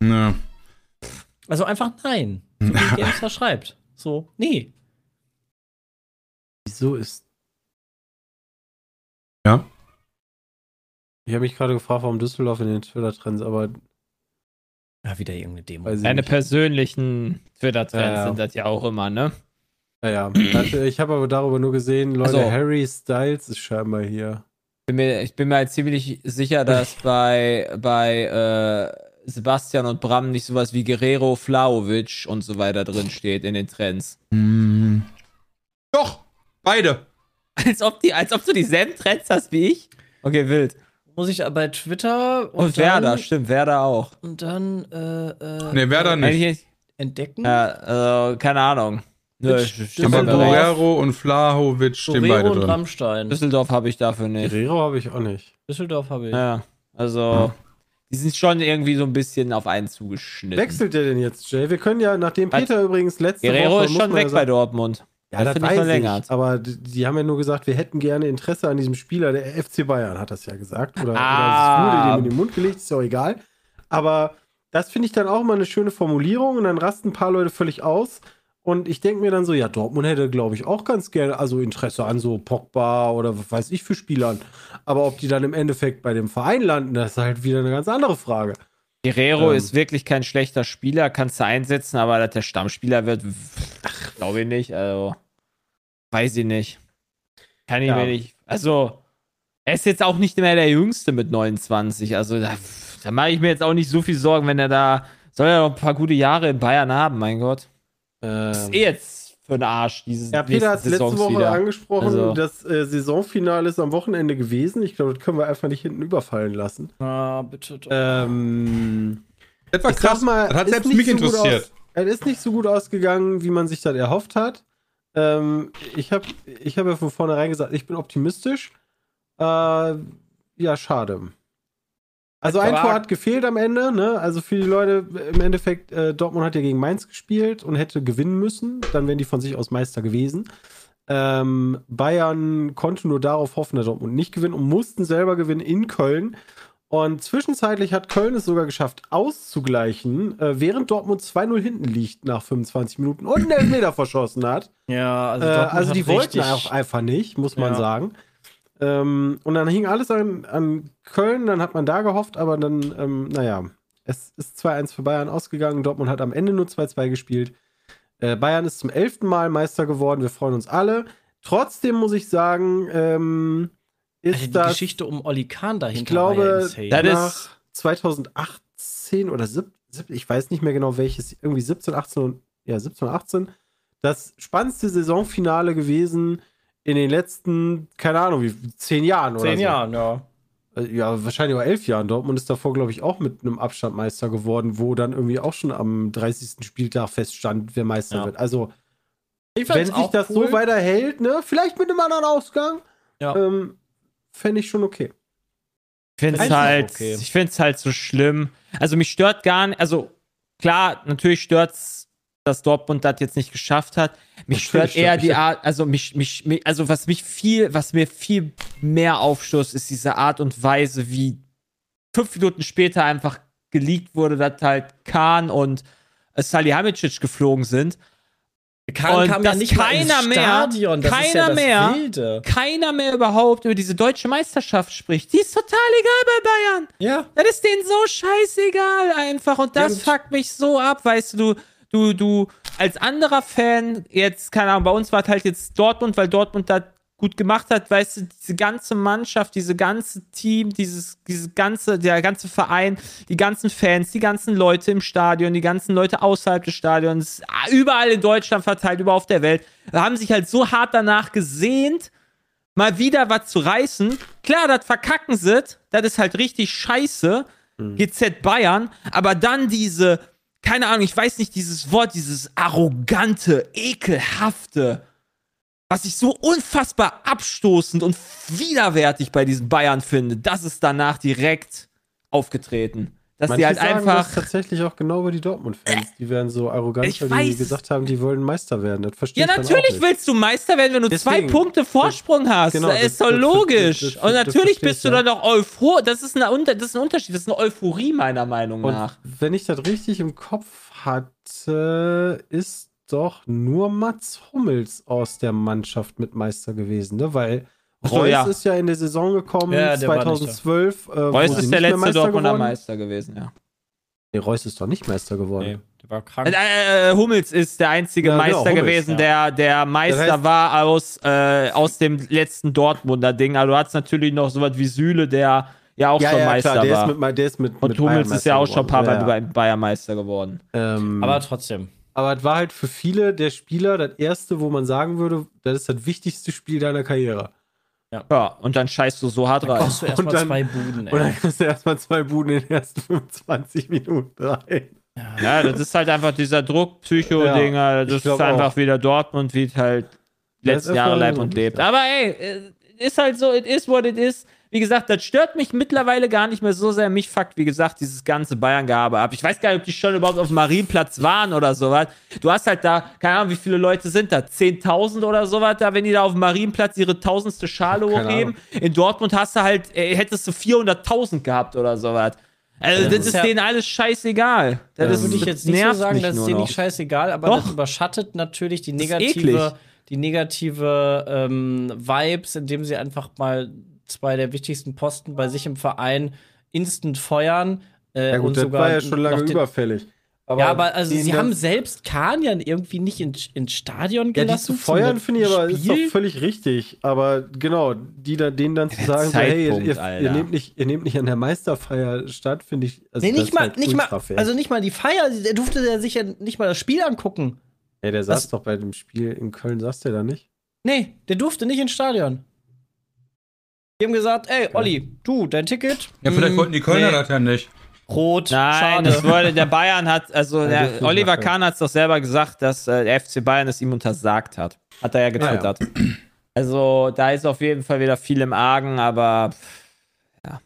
Speaker 2: Ja.
Speaker 3: Also einfach nein. So wie Gamestar schreibt. So, nee.
Speaker 4: Wieso ist.
Speaker 2: Ja?
Speaker 4: Ich habe mich gerade gefragt, warum Düsseldorf in den Twitter-Trends, aber
Speaker 3: Ja, wieder irgendeine Demo.
Speaker 4: nicht.
Speaker 5: persönlichen Twitter-Trends
Speaker 4: Ja, ja.
Speaker 5: sind das ja auch immer, ne?
Speaker 4: Ja, ja. Also, ich habe aber darüber nur gesehen, Leute,
Speaker 5: Also-
Speaker 4: Harry Styles ist scheinbar hier.
Speaker 5: Bin mir, ich bin mir halt ziemlich sicher, dass bei, bei äh, Sebastian und Bram nicht sowas wie Guerrero, Flaovic und so weiter drin steht in den Trends.
Speaker 2: Hm. Doch, beide.
Speaker 5: Als ob, die, als ob du dieselben Trends hast wie ich? Okay, wild.
Speaker 3: Muss ich bei Twitter
Speaker 5: Und,
Speaker 3: und,
Speaker 5: Werder,
Speaker 3: dann,
Speaker 5: stimmt, Werder auch.
Speaker 3: und dann äh, äh,
Speaker 2: Ne, Werder nicht.
Speaker 5: Eigentlich,
Speaker 3: entdecken.
Speaker 5: ja, also, keine Ahnung. Bei
Speaker 2: Aber. Guerrero und Flahovic stehen
Speaker 3: Torero
Speaker 2: beide
Speaker 3: und
Speaker 2: drin.
Speaker 3: Rammstein.
Speaker 5: Düsseldorf habe ich dafür nicht.
Speaker 4: Guerrero habe ich auch nicht.
Speaker 3: Düsseldorf habe ich.
Speaker 5: Ja, also, die sind schon irgendwie so ein bisschen auf einen zugeschnitten.
Speaker 4: Wechselt der denn jetzt, Jay? Wir können ja, nachdem
Speaker 5: Was?
Speaker 4: Peter übrigens letzte
Speaker 5: Guerrero
Speaker 4: Woche.
Speaker 5: ist
Speaker 4: muss
Speaker 5: schon weg
Speaker 4: ja
Speaker 5: bei
Speaker 4: sagen,
Speaker 5: Dortmund.
Speaker 4: Ja, das,
Speaker 5: nicht
Speaker 4: weiß
Speaker 5: verlängert.
Speaker 4: ich. Aber die, die haben ja nur gesagt, wir hätten gerne Interesse an diesem Spieler. Der FC Bayern hat das ja gesagt. Oder,
Speaker 5: Ah.
Speaker 4: oder es wurde dem in den Mund gelegt, ist ja auch egal. Aber das finde ich dann auch mal eine schöne Formulierung und dann rasten ein paar Leute völlig aus. Und ich denke mir dann so, ja, Dortmund hätte, glaube ich, auch ganz gerne, also Interesse an so Pogba oder was weiß ich für Spielern. Aber ob die dann im Endeffekt bei dem Verein landen, das ist halt wieder eine ganz andere Frage.
Speaker 5: Guerrero
Speaker 4: Ähm.
Speaker 5: ist wirklich kein schlechter Spieler, kannst du einsetzen, aber dass der Stammspieler wird, glaube ich nicht. Also, weiß ich nicht. Kann ich
Speaker 4: Ja.
Speaker 5: mir nicht. Also, er ist jetzt auch nicht mehr der Jüngste mit 29. Also, da, da mache ich mir jetzt auch nicht so viel Sorgen, wenn er da. Soll er noch ein paar gute Jahre in Bayern haben, mein Gott. Das ist eh jetzt für den Arsch, dieses
Speaker 4: Ja, Peter hat es letzte
Speaker 5: Saisons
Speaker 4: Woche
Speaker 5: wieder.
Speaker 4: angesprochen,
Speaker 5: Also-
Speaker 4: das äh, Saisonfinale ist am Wochenende gewesen. Ich glaube, das können wir einfach nicht hinten überfallen lassen.
Speaker 3: Ah, bitte doch.
Speaker 4: Ähm,
Speaker 2: Das war krass.
Speaker 4: mal,
Speaker 2: das hat
Speaker 4: ist
Speaker 2: selbst
Speaker 4: nicht
Speaker 2: mich
Speaker 4: so gut
Speaker 2: interessiert.
Speaker 4: Es ist nicht so gut ausgegangen, wie man sich das erhofft hat. Ähm, ich habe ich hab ja von vornherein gesagt, ich bin optimistisch. Äh, ja, schade. Also ein Tor hat gefehlt am Ende, ne? Also für die Leute im Endeffekt, äh, Dortmund hat ja gegen Mainz gespielt und hätte gewinnen müssen. Dann wären die von sich aus Meister gewesen. Ähm, Bayern konnte nur darauf hoffen, dass Dortmund nicht gewinnt und mussten selber gewinnen in Köln. Und zwischenzeitlich hat Köln es sogar geschafft, auszugleichen, äh, während Dortmund 2-0 hinten liegt nach 25 Minuten und einen Elfmeter verschossen hat.
Speaker 3: ja,
Speaker 4: Also, äh, also die wollten auch einfach nicht, muss man
Speaker 3: Ja.
Speaker 4: sagen. Ähm, und dann hing alles an, an Köln, dann hat man da gehofft, aber dann, ähm, naja, es ist 2-1 für Bayern ausgegangen. Dortmund hat am Ende nur 2-2 gespielt. Äh, Bayern ist zum elften Mal Meister geworden. Wir freuen uns alle. Trotzdem muss ich sagen, ähm, ist
Speaker 3: Also die
Speaker 4: das
Speaker 3: Geschichte um Oli Kahn dahinter
Speaker 4: ich glaube,
Speaker 3: ja.
Speaker 5: Das
Speaker 4: nach
Speaker 5: ist-
Speaker 4: 2018 oder 17, ich weiß nicht mehr genau welches, irgendwie 17, 18 und ja, 17 oder 18, das spannendste Saisonfinale gewesen in den letzten, keine Ahnung, wie zehn Jahren oder
Speaker 3: Zehn
Speaker 4: so.
Speaker 3: Jahren, ja.
Speaker 4: Äh, Ja, wahrscheinlich auch elf Jahren. Dortmund ist davor, glaube ich, auch mit einem Abstand Meister geworden, wo dann irgendwie auch schon am 30. Spieltag feststand, wer Meister
Speaker 3: Ja.
Speaker 4: wird. Also, wenn sich das
Speaker 3: cool.
Speaker 4: so weiterhält, ne, vielleicht mit einem anderen Ausgang,
Speaker 3: Ja.
Speaker 4: ähm, fände ich schon okay.
Speaker 5: Ich finde es halt,
Speaker 3: okay.
Speaker 5: ich es halt so schlimm. Also mich stört gar nicht, also klar, natürlich stört's, dass Dortmund das jetzt nicht geschafft hat. Mich stört eher die. Art, also mich, mich, mich, also was mich viel, was mir viel mehr aufstoßt, ist diese Art und Weise, wie fünf Minuten später einfach geleakt wurde, dass halt Kahn und äh, Salihamidzic geflogen sind.
Speaker 3: Kahn
Speaker 5: Und
Speaker 3: kam ja
Speaker 5: dass
Speaker 3: nicht mal
Speaker 5: keiner mehr-
Speaker 3: Stadion. Das ist
Speaker 5: keiner
Speaker 3: ja
Speaker 5: mehr-
Speaker 3: Wilde.
Speaker 5: Keiner mehr überhaupt über diese deutsche Meisterschaft spricht. Die ist total egal bei Bayern.
Speaker 3: Ja.
Speaker 5: Das ist denen so scheißegal einfach. Und das
Speaker 3: Ja,
Speaker 5: fuckt mich so ab, weißt du, du, du, du als anderer Fan, jetzt, keine Ahnung, bei uns war es halt jetzt Dortmund, weil Dortmund das gut gemacht hat, weißt du, diese ganze Mannschaft, diese ganze Team, dieses, dieses ganze, der ganze Verein, die ganzen Fans, die ganzen Leute im Stadion, die ganzen Leute außerhalb des Stadions, überall in Deutschland verteilt, überall auf der Welt, haben sich halt so hart danach gesehnt, mal wieder was zu reißen. Klar, das verkacken sie, das ist halt richtig scheiße. GZ Bayern, aber dann diese, keine Ahnung, ich weiß nicht, dieses Wort, dieses arrogante, ekelhafte, was ich so unfassbar abstoßend und widerwärtig bei diesen Bayern finde, das ist danach direkt aufgetreten. Dass die halt
Speaker 4: sagen
Speaker 5: einfach.
Speaker 4: das tatsächlich auch genau über die Dortmund-Fans. Die werden so arrogant,
Speaker 5: Ich
Speaker 4: weil die
Speaker 5: weiß.
Speaker 4: gesagt haben, die wollen Meister werden. Das verstehe
Speaker 5: Ja,
Speaker 4: ich
Speaker 5: natürlich willst du Meister werden, wenn du zwei
Speaker 4: Deswegen.
Speaker 5: Punkte Vorsprung hast.
Speaker 4: Genau,
Speaker 5: das
Speaker 4: das-
Speaker 5: ist doch
Speaker 4: das-
Speaker 5: logisch.
Speaker 4: das- das-
Speaker 5: und
Speaker 4: das
Speaker 5: natürlich bist du
Speaker 4: ja.
Speaker 5: dann auch euphor. Das ist, eine, das ist ein Unterschied. Das ist eine Euphorie, meiner Meinung
Speaker 4: Und
Speaker 5: nach.
Speaker 4: wenn ich das richtig im Kopf hatte, ist doch nur Mats Hummels aus der Mannschaft mit Meister gewesen, ne? Weil
Speaker 5: Ach so,
Speaker 4: Reus
Speaker 5: ja.
Speaker 4: ist ja in der Saison gekommen,
Speaker 3: Ja, der war nicht da.
Speaker 4: 2012. Äh,
Speaker 5: Reus ist der letzte
Speaker 4: Meister
Speaker 5: Dortmunder
Speaker 4: geworden.
Speaker 5: Meister gewesen, ja.
Speaker 4: Nee, Reus ist doch nicht Meister geworden.
Speaker 3: Nee, der war krank.
Speaker 5: Äh, äh, Hummels ist der einzige
Speaker 4: Ja, genau,
Speaker 5: Meister
Speaker 4: Hummels,
Speaker 5: gewesen,
Speaker 3: ja.
Speaker 5: der, der Meister
Speaker 4: Das heißt-
Speaker 5: war aus, äh, aus dem letzten Dortmunder Ding. Aber du hast natürlich noch sowas wie Süle, der ja auch
Speaker 4: Ja,
Speaker 5: schon
Speaker 4: ja,
Speaker 5: Meister
Speaker 4: klar, der
Speaker 5: war.
Speaker 4: ist mit, der ist mit
Speaker 5: und
Speaker 4: mit
Speaker 5: Hummels ist ja auch schon ein paar Mal
Speaker 4: geworden.
Speaker 5: bei Bayern Meister geworden.
Speaker 4: Ja. Ähm,
Speaker 3: Aber trotzdem.
Speaker 4: Aber es war halt für viele der Spieler das erste, wo man sagen würde, das ist das wichtigste Spiel deiner Karriere.
Speaker 5: Ja, und dann scheißt du so hart
Speaker 3: Da
Speaker 5: rein.
Speaker 3: kommst du erstmal
Speaker 4: Und dann-
Speaker 3: zwei Buden,
Speaker 4: Und dann
Speaker 3: ey.
Speaker 4: kriegst du erstmal zwei Buden in den ersten 25 Minuten rein.
Speaker 5: Ja, das ist halt einfach dieser Druck-Psycho-Dinger. das ist einfach
Speaker 4: auch.
Speaker 5: wieder Dortmund, wie es halt
Speaker 4: Ja,
Speaker 5: letzten Jahre
Speaker 4: so,
Speaker 5: und lebt.
Speaker 4: ja.
Speaker 5: Aber ey, äh, ist halt so, it is what it is. Wie gesagt, das stört mich mittlerweile gar nicht mehr so sehr. Mich fuckt, wie gesagt, dieses ganze Bayern-Gehabe ab. Ich weiß gar nicht, ob die schon überhaupt auf dem Marienplatz waren oder sowas. Du hast halt da, keine Ahnung, wie viele Leute sind da? 10.000 oder sowas da, wenn die da auf dem Marienplatz ihre tausendste Schale hochheben. In Dortmund hast du halt, äh, hättest du 400.000 gehabt oder sowas. Also, das,
Speaker 3: ist
Speaker 5: ist
Speaker 3: ja-
Speaker 5: denen alles scheißegal. Das,
Speaker 3: Das würde ich jetzt nicht so sagen, das ist
Speaker 5: noch.
Speaker 3: nicht scheißegal, aber
Speaker 5: Doch.
Speaker 3: das überschattet natürlich die negative, die negative ähm, Vibes, indem sie einfach mal zwei der wichtigsten Posten bei sich im Verein instant feuern. Äh,
Speaker 4: Ja
Speaker 3: und
Speaker 4: gut, das
Speaker 3: sogar
Speaker 4: war ja schon lange überfällig.
Speaker 3: ja, aber also sie haben selbst Kahn ja irgendwie nicht in, ins Stadion
Speaker 4: Ja,
Speaker 3: gelassen.
Speaker 4: die zu
Speaker 3: zum
Speaker 4: feuern finde ich aber ist doch völlig richtig. Aber genau, die da, denen dann zu
Speaker 5: Der
Speaker 4: sagen, so, hey, ihr, ihr, nehmt nicht, ihr nehmt nicht an der Meisterfeier statt, finde ich. Also
Speaker 3: Nee, nicht mal,
Speaker 4: halt
Speaker 3: nicht mal, also nicht mal die Feier, der durfte der sich ja nicht mal das Spiel angucken.
Speaker 4: Ey, der saß
Speaker 3: was-
Speaker 4: doch bei dem Spiel in Köln, saß der da nicht?
Speaker 3: Nee, der durfte nicht ins Stadion. Die haben gesagt, ey, Olli, du, dein Ticket?
Speaker 2: Ja, vielleicht
Speaker 3: Hm,
Speaker 2: wollten die Kölner
Speaker 3: nee.
Speaker 2: das ja nicht.
Speaker 3: Rot,
Speaker 5: Nein,
Speaker 3: schade.
Speaker 5: das wurde, der Bayern hat, also
Speaker 4: Ja,
Speaker 5: der, Oliver. Kahn hat es doch selber gesagt, dass äh, der FC Bayern es ihm untersagt hat. Hat er ja getwittert. Also da ist auf jeden Fall wieder viel im Argen, aber ja.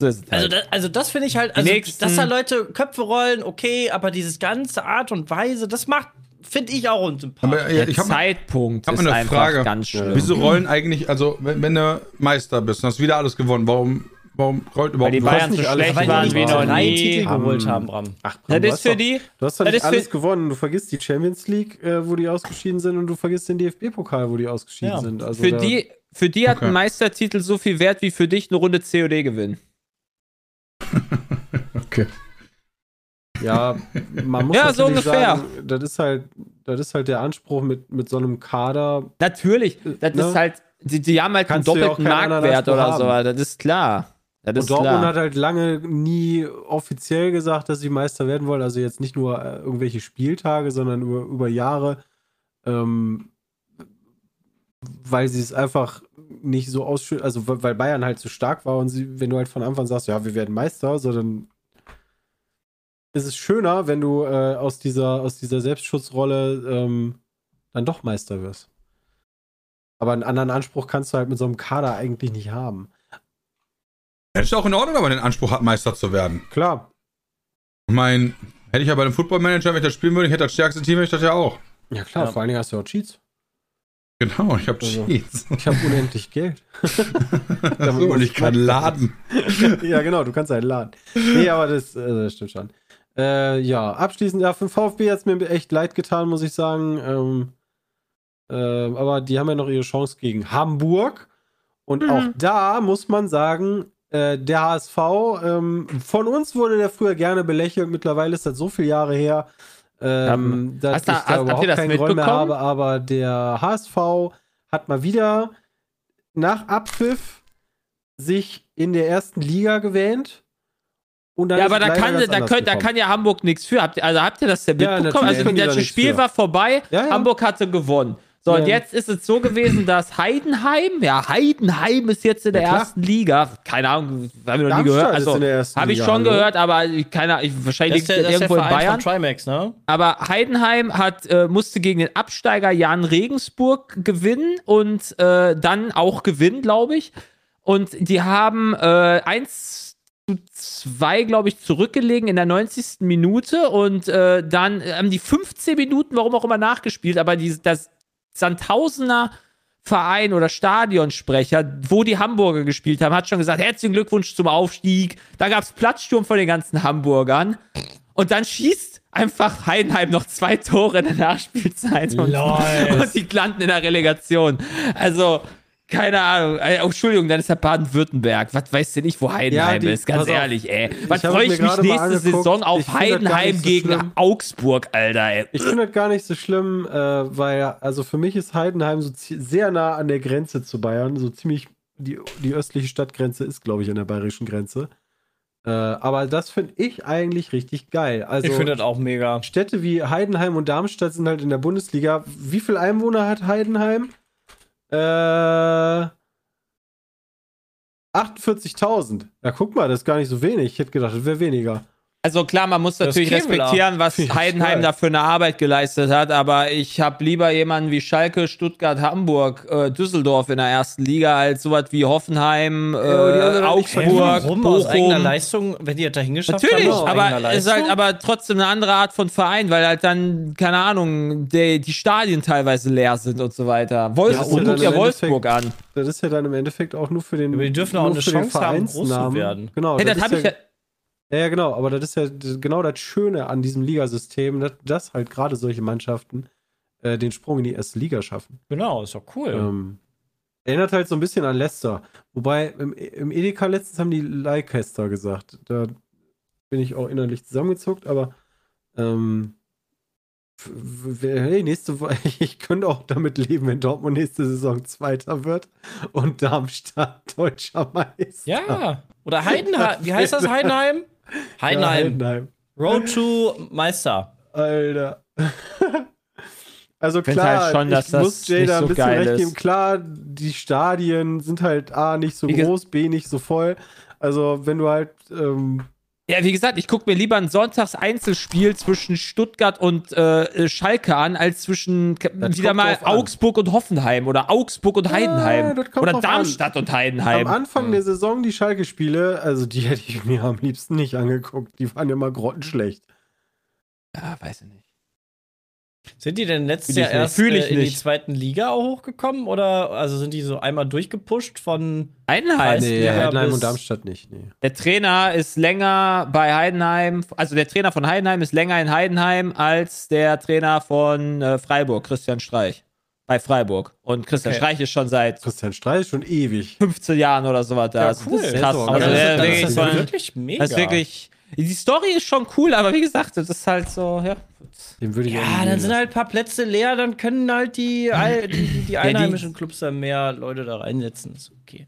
Speaker 5: So ist es
Speaker 3: Also,
Speaker 5: halt.
Speaker 3: das, also das finde ich halt, also, dass da Leute Köpfe rollen, okay, aber dieses ganze Art und Weise, das macht, finde ich auch unsympathisch.
Speaker 2: Aber
Speaker 5: der
Speaker 2: ja, ich habe
Speaker 5: Zeitpunkt
Speaker 2: hab
Speaker 5: ist
Speaker 2: eine
Speaker 5: einfach
Speaker 2: Frage.
Speaker 5: ganz schlimm.
Speaker 2: Wieso rollen eigentlich, also wenn, wenn du Meister bist und hast wieder alles gewonnen, warum, warum rollt überhaupt
Speaker 5: die
Speaker 2: nur-
Speaker 5: Bayern
Speaker 4: nicht
Speaker 5: so
Speaker 4: alles
Speaker 5: schlecht
Speaker 3: weil
Speaker 5: waren
Speaker 3: die
Speaker 5: wie noch nie.
Speaker 3: Titel
Speaker 4: Haben-
Speaker 3: geholt haben, Bram.
Speaker 4: Ach,
Speaker 5: Das
Speaker 4: du
Speaker 5: ist
Speaker 4: hast
Speaker 5: für
Speaker 4: doch,
Speaker 5: die,
Speaker 4: Du hast doch
Speaker 5: das
Speaker 4: nicht alles gewonnen. Du vergisst die Champions League, äh, wo die ausgeschieden sind, und du vergisst den DFB-Pokal, wo die ausgeschieden
Speaker 3: Ja.
Speaker 4: sind. Also
Speaker 5: für die, für die hat
Speaker 2: Okay.
Speaker 5: ein Meistertitel so viel Wert wie für dich eine Runde COD gewinnen.
Speaker 2: Okay.
Speaker 4: Ja, man muss
Speaker 5: Ja, so ungefähr.
Speaker 4: sagen, das ist halt, das ist halt der Anspruch mit, mit so einem Kader.
Speaker 5: Natürlich, das
Speaker 4: Ne?
Speaker 5: ist halt, die, die haben halt
Speaker 4: Kannst
Speaker 5: einen doppelten Marktwert oder so, das ist klar. Das
Speaker 4: Und Dortmund
Speaker 5: klar.
Speaker 4: hat halt lange nie offiziell gesagt, dass sie Meister werden wollen. Also jetzt nicht nur äh, irgendwelche Spieltage, sondern über, über Jahre. Ähm, weil sie es einfach nicht so ausschütten, also weil Bayern halt so stark war und sie, wenn du halt von Anfang sagst, ja, wir werden Meister, so dann ist es schöner, wenn du äh, aus dieser, aus dieser Selbstschutzrolle ähm, dann doch Meister wirst. Aber einen anderen Anspruch kannst du halt mit so einem Kader eigentlich nicht haben.
Speaker 2: Das ist auch in Ordnung, wenn man den Anspruch hat, Meister zu werden.
Speaker 4: Klar,
Speaker 2: Ich meine, hätte ich ja bei einem Football-Manager, wenn ich das spielen würde, ich hätte das stärkste Team, hätte ich das ja auch.
Speaker 4: Ja klar,
Speaker 3: Ja.
Speaker 4: vor allen Dingen hast du auch Cheats.
Speaker 2: Genau, ich habe
Speaker 4: Also.
Speaker 2: Cheats.
Speaker 4: Ich habe unendlich Geld.
Speaker 2: so, und ich kann laden.
Speaker 4: ja, genau, du kannst einen laden. Nee, aber das, äh, das stimmt schon. Äh, ja, abschließend, ja, für den VfB hat es mir echt leid getan, muss ich sagen. Ähm, ähm, aber die haben ja noch ihre Chance gegen Hamburg. Und auch da muss man sagen, äh, der HSV, ähm, von uns wurde der früher gerne belächelt. Mittlerweile ist das so viele Jahre her, ähm, dass
Speaker 5: hast du-
Speaker 4: ich
Speaker 5: hast-
Speaker 4: da
Speaker 5: ihr
Speaker 4: überhaupt keinen Groll mehr habe. Aber der HSV hat mal wieder nach Abpfiff sich in der ersten Liga gewähnt. Und dann
Speaker 5: Ja, aber da kann, da, könnt, da kann ja Hamburg nichts für. Habt, ihr- also habt ihr das denn
Speaker 4: Ja,
Speaker 5: mitbekommen? also das Spiel
Speaker 4: für.
Speaker 5: war vorbei,
Speaker 4: Ja, ja.
Speaker 5: Hamburg hatte gewonnen. So, und jetzt ist es so gewesen, dass Heidenheim, ja, Heidenheim ist jetzt in der ersten Liga. Keine Ahnung, haben wir noch nie gehört. Also, habe ich
Speaker 4: Liga,
Speaker 5: schon
Speaker 4: hallo?
Speaker 5: gehört, aber keine Ahnung, ich- wahrscheinlich
Speaker 3: Das ist
Speaker 5: liegt
Speaker 3: der,
Speaker 5: das
Speaker 3: das ist der
Speaker 5: irgendwo in Bayern.
Speaker 3: von Trimax, ne?
Speaker 5: Aber Heidenheim hat, äh, musste gegen den Absteiger Jan Regensburg gewinnen und äh, dann auch gewinnen, glaube ich. Und die haben äh, 1 zu 2, glaube ich, zurückgelegen in der 90. Minute und äh, dann haben die 15 Minuten, warum auch immer, nachgespielt. Aber die, das Sandhausener Verein oder Stadionsprecher, wo die Hamburger gespielt haben, hat schon gesagt, herzlichen Glückwunsch zum Aufstieg. Da gab es Platzsturm von den ganzen Hamburgern. Und dann schießt einfach Heidenheim noch zwei Tore in der Nachspielzeit. Und, und die landen in der Relegation. Also, keine Ahnung. Äh, oh, Entschuldigung, dann ist ja Baden-Württemberg. Was weiß denn ich, wo Heidenheim
Speaker 4: Ja, die-
Speaker 5: ist? Ganz
Speaker 4: auf.
Speaker 5: ehrlich, ey. Was freue ich mich nächste. Saison auf Heidenheim
Speaker 4: so
Speaker 5: gegen
Speaker 4: schlimm.
Speaker 5: Augsburg, Alter, ey.
Speaker 4: Ich finde das gar nicht so schlimm, äh, weil, also für mich ist Heidenheim so sehr nah an der Grenze zu Bayern. So ziemlich, die, die östliche Stadtgrenze ist, glaube ich, an der bayerischen Grenze. Äh, aber das finde ich eigentlich richtig geil. Also,
Speaker 3: Ich finde das auch mega.
Speaker 4: Städte wie Heidenheim und Darmstadt sind halt in der Bundesliga. Wie viel Einwohner hat Heidenheim? Äh, 48.000. Ja, guck mal, das ist gar nicht so wenig. Ich hätte gedacht, das wäre weniger.
Speaker 5: Also klar, man muss
Speaker 3: Das
Speaker 5: natürlich respektieren, was
Speaker 4: Ja,
Speaker 5: Heidenheim da für eine Arbeit geleistet hat, aber ich habe lieber jemanden wie Schalke, Stuttgart, Hamburg, äh, Düsseldorf in der ersten Liga als sowas wie Hoffenheim, äh,
Speaker 4: aber die anderen nicht
Speaker 5: Augsburg,
Speaker 3: Warum aus eigener
Speaker 5: Bochum.
Speaker 3: Leistung, wenn die das da hingeschafft
Speaker 5: Natürlich,
Speaker 3: haben? eigener
Speaker 5: aber es ist halt aber trotzdem eine andere Art von Verein, weil halt dann, keine Ahnung, die, die Stadien teilweise leer sind und so weiter. Wolfsburg,
Speaker 4: und
Speaker 5: guck
Speaker 4: dann
Speaker 5: ja Wolfsburg an.
Speaker 4: Das ist ja dann im Endeffekt auch nur für den.
Speaker 3: Aber die dürfen auch eine Chance haben, groß zu werden.
Speaker 4: Genau,
Speaker 5: Hey, das
Speaker 4: ist
Speaker 5: habe ich ja,
Speaker 4: Ja, ja, genau, aber das ist ja genau das Schöne an diesem Ligasystem, dass, dass halt gerade solche Mannschaften äh, den Sprung in die erste Liga schaffen.
Speaker 3: Genau, ist doch cool.
Speaker 4: Ähm, erinnert halt so ein bisschen an Leicester. Wobei im, im Edeka letztens haben die Leicester gesagt. Da bin ich auch innerlich zusammengezuckt, aber ähm, hey, nächste Woche, ich könnte auch damit leben, wenn Dortmund nächste Saison Zweiter wird und Darmstadt Deutscher Meister.
Speaker 3: ja. Oder Heidenheim. Wie heißt das, Heidenheim?
Speaker 4: Ja,
Speaker 3: Heidenheim.
Speaker 4: Heidenheim.
Speaker 3: Road to Meister.
Speaker 4: Alter. Also klar,
Speaker 5: halt schon, dass
Speaker 4: ich
Speaker 5: das
Speaker 4: muss
Speaker 5: nicht so
Speaker 4: ein bisschen recht
Speaker 5: ist.
Speaker 4: geben. Klar, die Stadien sind halt A, nicht so
Speaker 5: Wie
Speaker 4: groß, B, nicht so voll. Also wenn du halt, ähm,
Speaker 5: Ja, wie gesagt, ich gucke mir lieber ein Sonntags-Einzelspiel zwischen Stuttgart und äh, Schalke an, als zwischen
Speaker 4: Das
Speaker 5: wieder mal
Speaker 4: an.
Speaker 5: Augsburg und Hoffenheim oder Augsburg und Heidenheim.
Speaker 4: kommt
Speaker 5: oder Darmstadt und Heidenheim.
Speaker 4: am Anfang der Saison die Schalke-Spiele, also die hätte ich mir am liebsten nicht angeguckt. Die waren immer grottenschlecht.
Speaker 5: ja, weiß ich nicht.
Speaker 3: Sind die denn letztes Jahr erst äh, in die zweiten Liga auch hochgekommen? Oder also sind die so einmal durchgepusht von.
Speaker 5: Heidenheim.
Speaker 4: Nee, Heidenheim und Darmstadt nicht. Nee.
Speaker 5: Der Trainer ist länger bei Heidenheim, also der Trainer von Heidenheim ist länger in Heidenheim als der Trainer von äh, Freiburg, Christian Streich. Bei Freiburg. Und Christian
Speaker 3: Okay.
Speaker 5: Streich ist schon seit
Speaker 4: Christian Streich ist schon ewig.
Speaker 5: 15 Jahren oder sowas da.
Speaker 3: Ja,
Speaker 5: also
Speaker 3: cool.
Speaker 5: Das ist krass.
Speaker 4: ist auch
Speaker 5: Also
Speaker 4: das
Speaker 5: wirklich
Speaker 4: ist
Speaker 5: so
Speaker 3: wirklich mega.
Speaker 5: das ist wirklich. Die Story ist schon cool, aber wie gesagt, das ist halt so, ja.
Speaker 4: Den würde ich auch
Speaker 3: Ja, dann sind
Speaker 4: lassen.
Speaker 3: halt ein paar Plätze leer, dann können halt die, die, die, die einheimischen Clubs da mehr Leute da reinsetzen. Ist okay.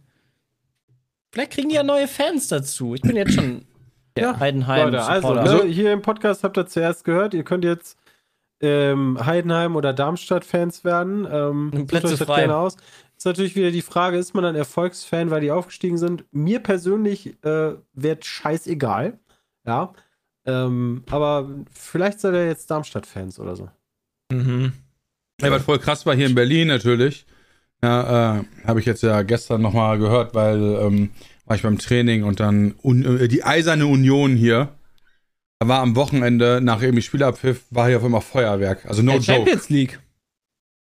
Speaker 3: Vielleicht kriegen die ja neue Fans dazu. Ich bin jetzt schon
Speaker 4: Ja,
Speaker 3: Heidenheim.
Speaker 4: Leute, also, ne, hier im Podcast habt ihr zuerst gehört, ihr könnt jetzt ähm, Heidenheim oder Darmstadt-Fans werden. Ähm,
Speaker 3: Plätze
Speaker 4: euch das
Speaker 3: frei.
Speaker 4: gerne aus. Ist natürlich wieder die Frage, ist man dann Erfolgsfan, weil die aufgestiegen sind? Mir persönlich äh, wird scheißegal. Ja. Ähm, aber vielleicht seid ihr jetzt Darmstadt-Fans oder so.
Speaker 5: Mhm.
Speaker 2: Ja, was voll krass war hier in Berlin natürlich. Ja, äh, habe ich jetzt ja gestern nochmal gehört, weil ähm, war ich beim Training und dann un äh, die Eiserne Union hier. Da war am Wochenende nach irgendwie Spielabpfiff war hier auf einmal Feuerwerk. Also no
Speaker 5: Ja,
Speaker 2: joke.
Speaker 5: Champions League.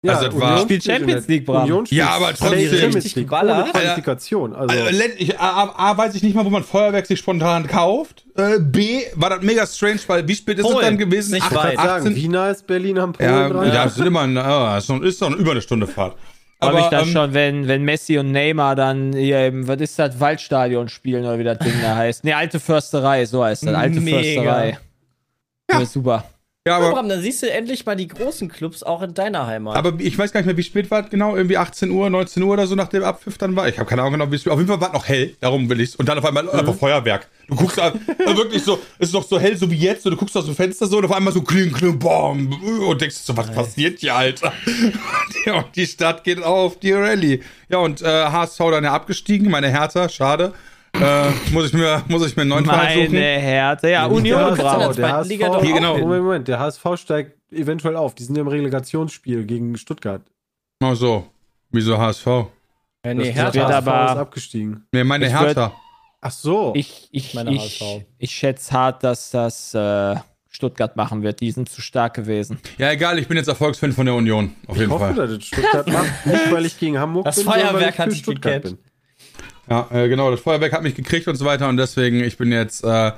Speaker 2: Also das war-
Speaker 5: Spielt Champions League, Bram.
Speaker 4: Union spielt
Speaker 2: Ja, aber trotzdem.
Speaker 4: Champions League ohne Qualifikation. Also,
Speaker 2: Also, A, A, A, weiß ich nicht mal, wo man Feuerwerk sich spontan kauft. Äh, B, war das mega strange, weil wie spät ist es dann gewesen?
Speaker 3: Nicht
Speaker 2: Ach,
Speaker 3: weit.
Speaker 4: ich sagen,
Speaker 2: 18
Speaker 4: Wiener ist Berlin am Polen
Speaker 2: Ja,
Speaker 4: dran.
Speaker 2: ja, das ist immer, ah, ist noch, ist noch über eine Stunde Fahrt.
Speaker 5: Aber ich dann
Speaker 2: ähm,
Speaker 5: schon, wenn, wenn Messi und Neymar dann hier im, was ist das, Waldstadion spielen oder wie das Ding da heißt. Ne, alte Försterei, so heißt das. Alte
Speaker 3: Mega.
Speaker 5: Försterei. Ja. super.
Speaker 2: Ja,
Speaker 3: Aber Bram, dann siehst du endlich mal die großen Clubs auch in deiner Heimat.
Speaker 2: aber ich weiß gar nicht mehr, wie spät war es genau. Irgendwie 18 Uhr, 19 Uhr oder so nach dem Abpfiff dann war. Ich habe keine Ahnung genau, wie spät. Auf jeden Fall war es noch hell, darum will ich's. Und dann auf einmal einfach Feuerwerk. Du guckst an, äh, wirklich so, es ist noch so hell, so wie jetzt. Und du guckst aus dem Fenster so und auf einmal so kling, kling, bom. Und denkst so, was passiert hier, Alter? Und die Stadt geht auf die Rallye. Ja, und äh, HSV dann ja abgestiegen, meine Hertha, schade. Äh, muss ich mir, muss ich mir einen neuen Verein suchen.
Speaker 5: Meine Härte. Ja, Union braucht.
Speaker 4: der HSV,
Speaker 3: Liga doch
Speaker 2: Hier, genau.
Speaker 4: Moment, Moment, der HSV steigt eventuell auf. Die sind im Relegationsspiel gegen Stuttgart.
Speaker 2: Mal so. Wieso HSV?
Speaker 3: ja, nee,
Speaker 5: wird
Speaker 3: Hertha.
Speaker 4: HSV
Speaker 5: aber-
Speaker 4: ist abgestiegen.
Speaker 2: Nee, meine
Speaker 5: Ich
Speaker 2: Hertha.
Speaker 4: Ach so.
Speaker 5: Ich, ich,
Speaker 3: Meine
Speaker 5: ich,
Speaker 3: HSV.
Speaker 5: ich schätze hart, dass das äh, Stuttgart machen wird. Die sind zu stark gewesen.
Speaker 2: Ja, egal, ich bin jetzt Erfolgsfan von der Union. Auf
Speaker 4: ich
Speaker 2: jeden
Speaker 4: hoffe,
Speaker 2: Fall.
Speaker 4: dass das Stuttgart macht. Nicht, weil ich gegen Hamburg
Speaker 3: Das
Speaker 4: bin, sondern weil
Speaker 3: Feuerwerk
Speaker 4: ich
Speaker 3: hat
Speaker 4: für Stuttgart bin.
Speaker 2: Ja, äh, genau, das Feuerwerk hat mich gekriegt und so weiter und deswegen, ich bin jetzt, äh,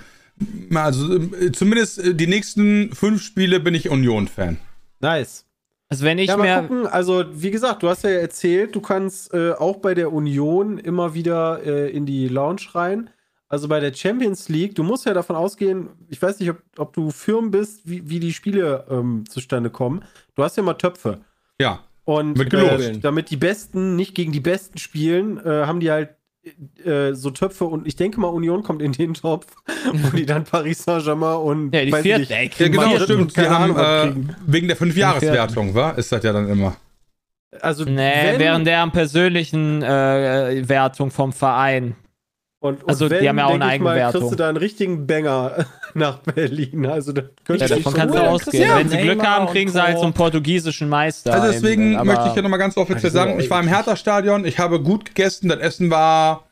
Speaker 2: also äh, zumindest äh, die nächsten fünf Spiele bin ich Union-Fan.
Speaker 4: Nice.
Speaker 5: Also wenn ich
Speaker 4: ja, mal
Speaker 5: mir.
Speaker 4: gucken. Also, wie gesagt, du hast ja erzählt, du kannst äh, auch bei der Union immer wieder äh, in die Lounge rein. Also bei der Champions League, du musst ja davon ausgehen, ich weiß nicht, ob, ob du firm bist, wie, wie die Spiele ähm, zustande kommen. Du hast ja mal Töpfe.
Speaker 2: Ja,
Speaker 4: Und äh, damit die Besten nicht gegen die Besten spielen, äh, haben die halt äh, so Töpfe und ich denke mal, Union kommt in den Topf, wo die dann Paris Saint-Germain und
Speaker 5: Ja, die
Speaker 4: weiß ich
Speaker 5: vierte,
Speaker 4: nicht,
Speaker 5: ey,
Speaker 2: ja genau, stimmt. Wir haben äh, wegen der Fünfjahreswertung, wa? Ist das ja dann immer.
Speaker 4: Also
Speaker 5: Nee,
Speaker 4: wenn-
Speaker 5: während deren persönlichen äh, Wertung vom Verein.
Speaker 4: Und, und
Speaker 5: Also, die haben ja auch eine
Speaker 4: ich mal, kriegst du da einen richtigen Banger nach Berlin. Also, da
Speaker 5: Ja,
Speaker 4: könnte
Speaker 5: davon
Speaker 4: ich
Speaker 5: kannst du ausgehen.
Speaker 3: ja
Speaker 5: Wenn sie Glück haben, kriegen sie halt so einen portugiesischen Meister.
Speaker 2: Also deswegen möchte ich ja nochmal ganz offiziell
Speaker 4: Also,
Speaker 2: sagen, ich war im Hertha-Stadion, ich habe gut gegessen, das Essen war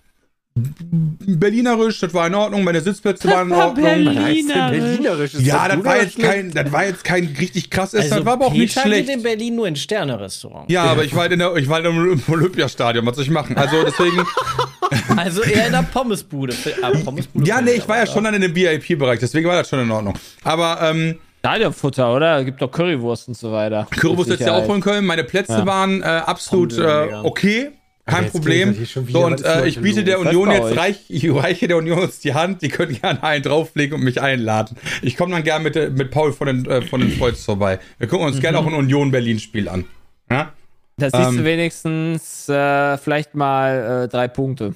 Speaker 2: berlinerisch, das war in Ordnung, meine Sitzplätze waren in
Speaker 5: war
Speaker 2: Ordnung.
Speaker 5: Berlin.
Speaker 4: Was
Speaker 5: Berlinerisch.
Speaker 4: Berlinerisch? Ist
Speaker 2: Ja, das
Speaker 4: gut
Speaker 2: war jetzt kein, das war jetzt kein richtig krass Essen, das war aber auch nicht
Speaker 3: Also, Peter geht
Speaker 2: schlecht.
Speaker 3: in Berlin nur in Sterne-Restaurants.
Speaker 2: Ja, aber ich war halt in der, ich war halt im Olympiastadion, was soll ich machen? Also deswegen,
Speaker 3: Also eher in der Pommesbude. Ah, Pommesbude
Speaker 2: ja, nee, ich war ja schon dann in dem VIP-Bereich, deswegen war das schon in Ordnung. Aber ähm,
Speaker 5: Stadionfutter, oder? Gibt doch Currywurst und so weiter.
Speaker 2: Currywurst jetzt ja auch in Köln. Meine Plätze
Speaker 5: Ja.
Speaker 2: waren äh, absolut äh, okay. Kein
Speaker 4: jetzt
Speaker 2: Problem. So, und äh, ich biete der? Union jetzt reich, ich reiche der Union jetzt die Hand, die können gerne einen drauflegen und mich einladen. Ich komme dann gerne mit, der- mit Paul von den, äh, von den Freuds vorbei. Wir gucken uns gerne auch ein Union-Berlin-Spiel an. Ja?
Speaker 5: Da siehst du
Speaker 2: Ähm,
Speaker 5: wenigstens äh, vielleicht mal äh, drei Punkte.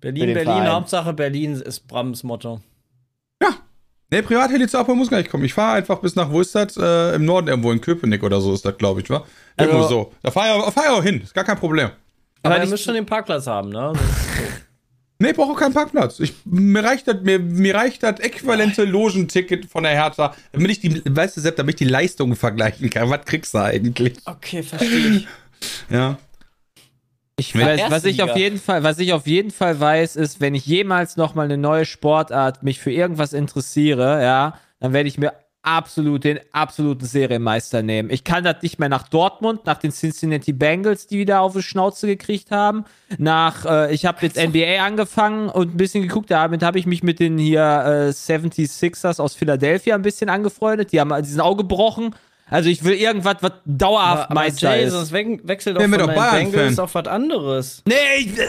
Speaker 3: Berlin, Berlin,
Speaker 5: Verein.
Speaker 3: Hauptsache Berlin ist Brams Motto.
Speaker 2: Nee, Privatheli zu abholen muss gar nicht kommen. Ich fahre einfach bis nach, wo ist das? Äh, Im Norden irgendwo, in Köpenick oder so ist das, glaube ich, wa? Irgendwo
Speaker 5: Also-
Speaker 2: so. Da fahre ich, fahr ich auch hin, ist gar kein Problem.
Speaker 3: Aber
Speaker 5: Aber
Speaker 3: müsst schon den Parkplatz haben, ne? Das ist so.
Speaker 2: Nee, ich brauche keinen Parkplatz. Ich, mir, reicht das, mir, mir reicht das äquivalente Logenticket von der Hertha, damit ich die, weißt du, Sepp, damit ich die Leistungen vergleichen kann. Was kriegst du eigentlich?
Speaker 3: Okay, verstehe ich.
Speaker 2: Ja.
Speaker 5: Ich weiß, was ich auf jeden Fall, was ich auf jeden Fall weiß, ist, wenn ich jemals noch mal eine neue Sportart mich für irgendwas interessiere, ja, dann werde ich mir absolut den absoluten Serienmeister nehmen. Ich kann das nicht mehr nach Dortmund, nach den Cincinnati Bengals, die wieder auf die Schnauze gekriegt haben, nach äh, ich habe jetzt NBA angefangen und ein bisschen geguckt, damit habe ich mich mit den hier äh, 76ers aus Philadelphia ein bisschen angefreundet, die haben die sind auch gebrochen. Also ich will irgendwas, was dauerhaft
Speaker 3: Aber, aber
Speaker 5: Meister
Speaker 3: Jay,
Speaker 5: ist.
Speaker 3: sonst we wechselt doch
Speaker 2: Werden
Speaker 3: von
Speaker 2: wir doch Bayern-Fan.
Speaker 3: Bengals auf was anderes.
Speaker 5: Nee, ich, äh,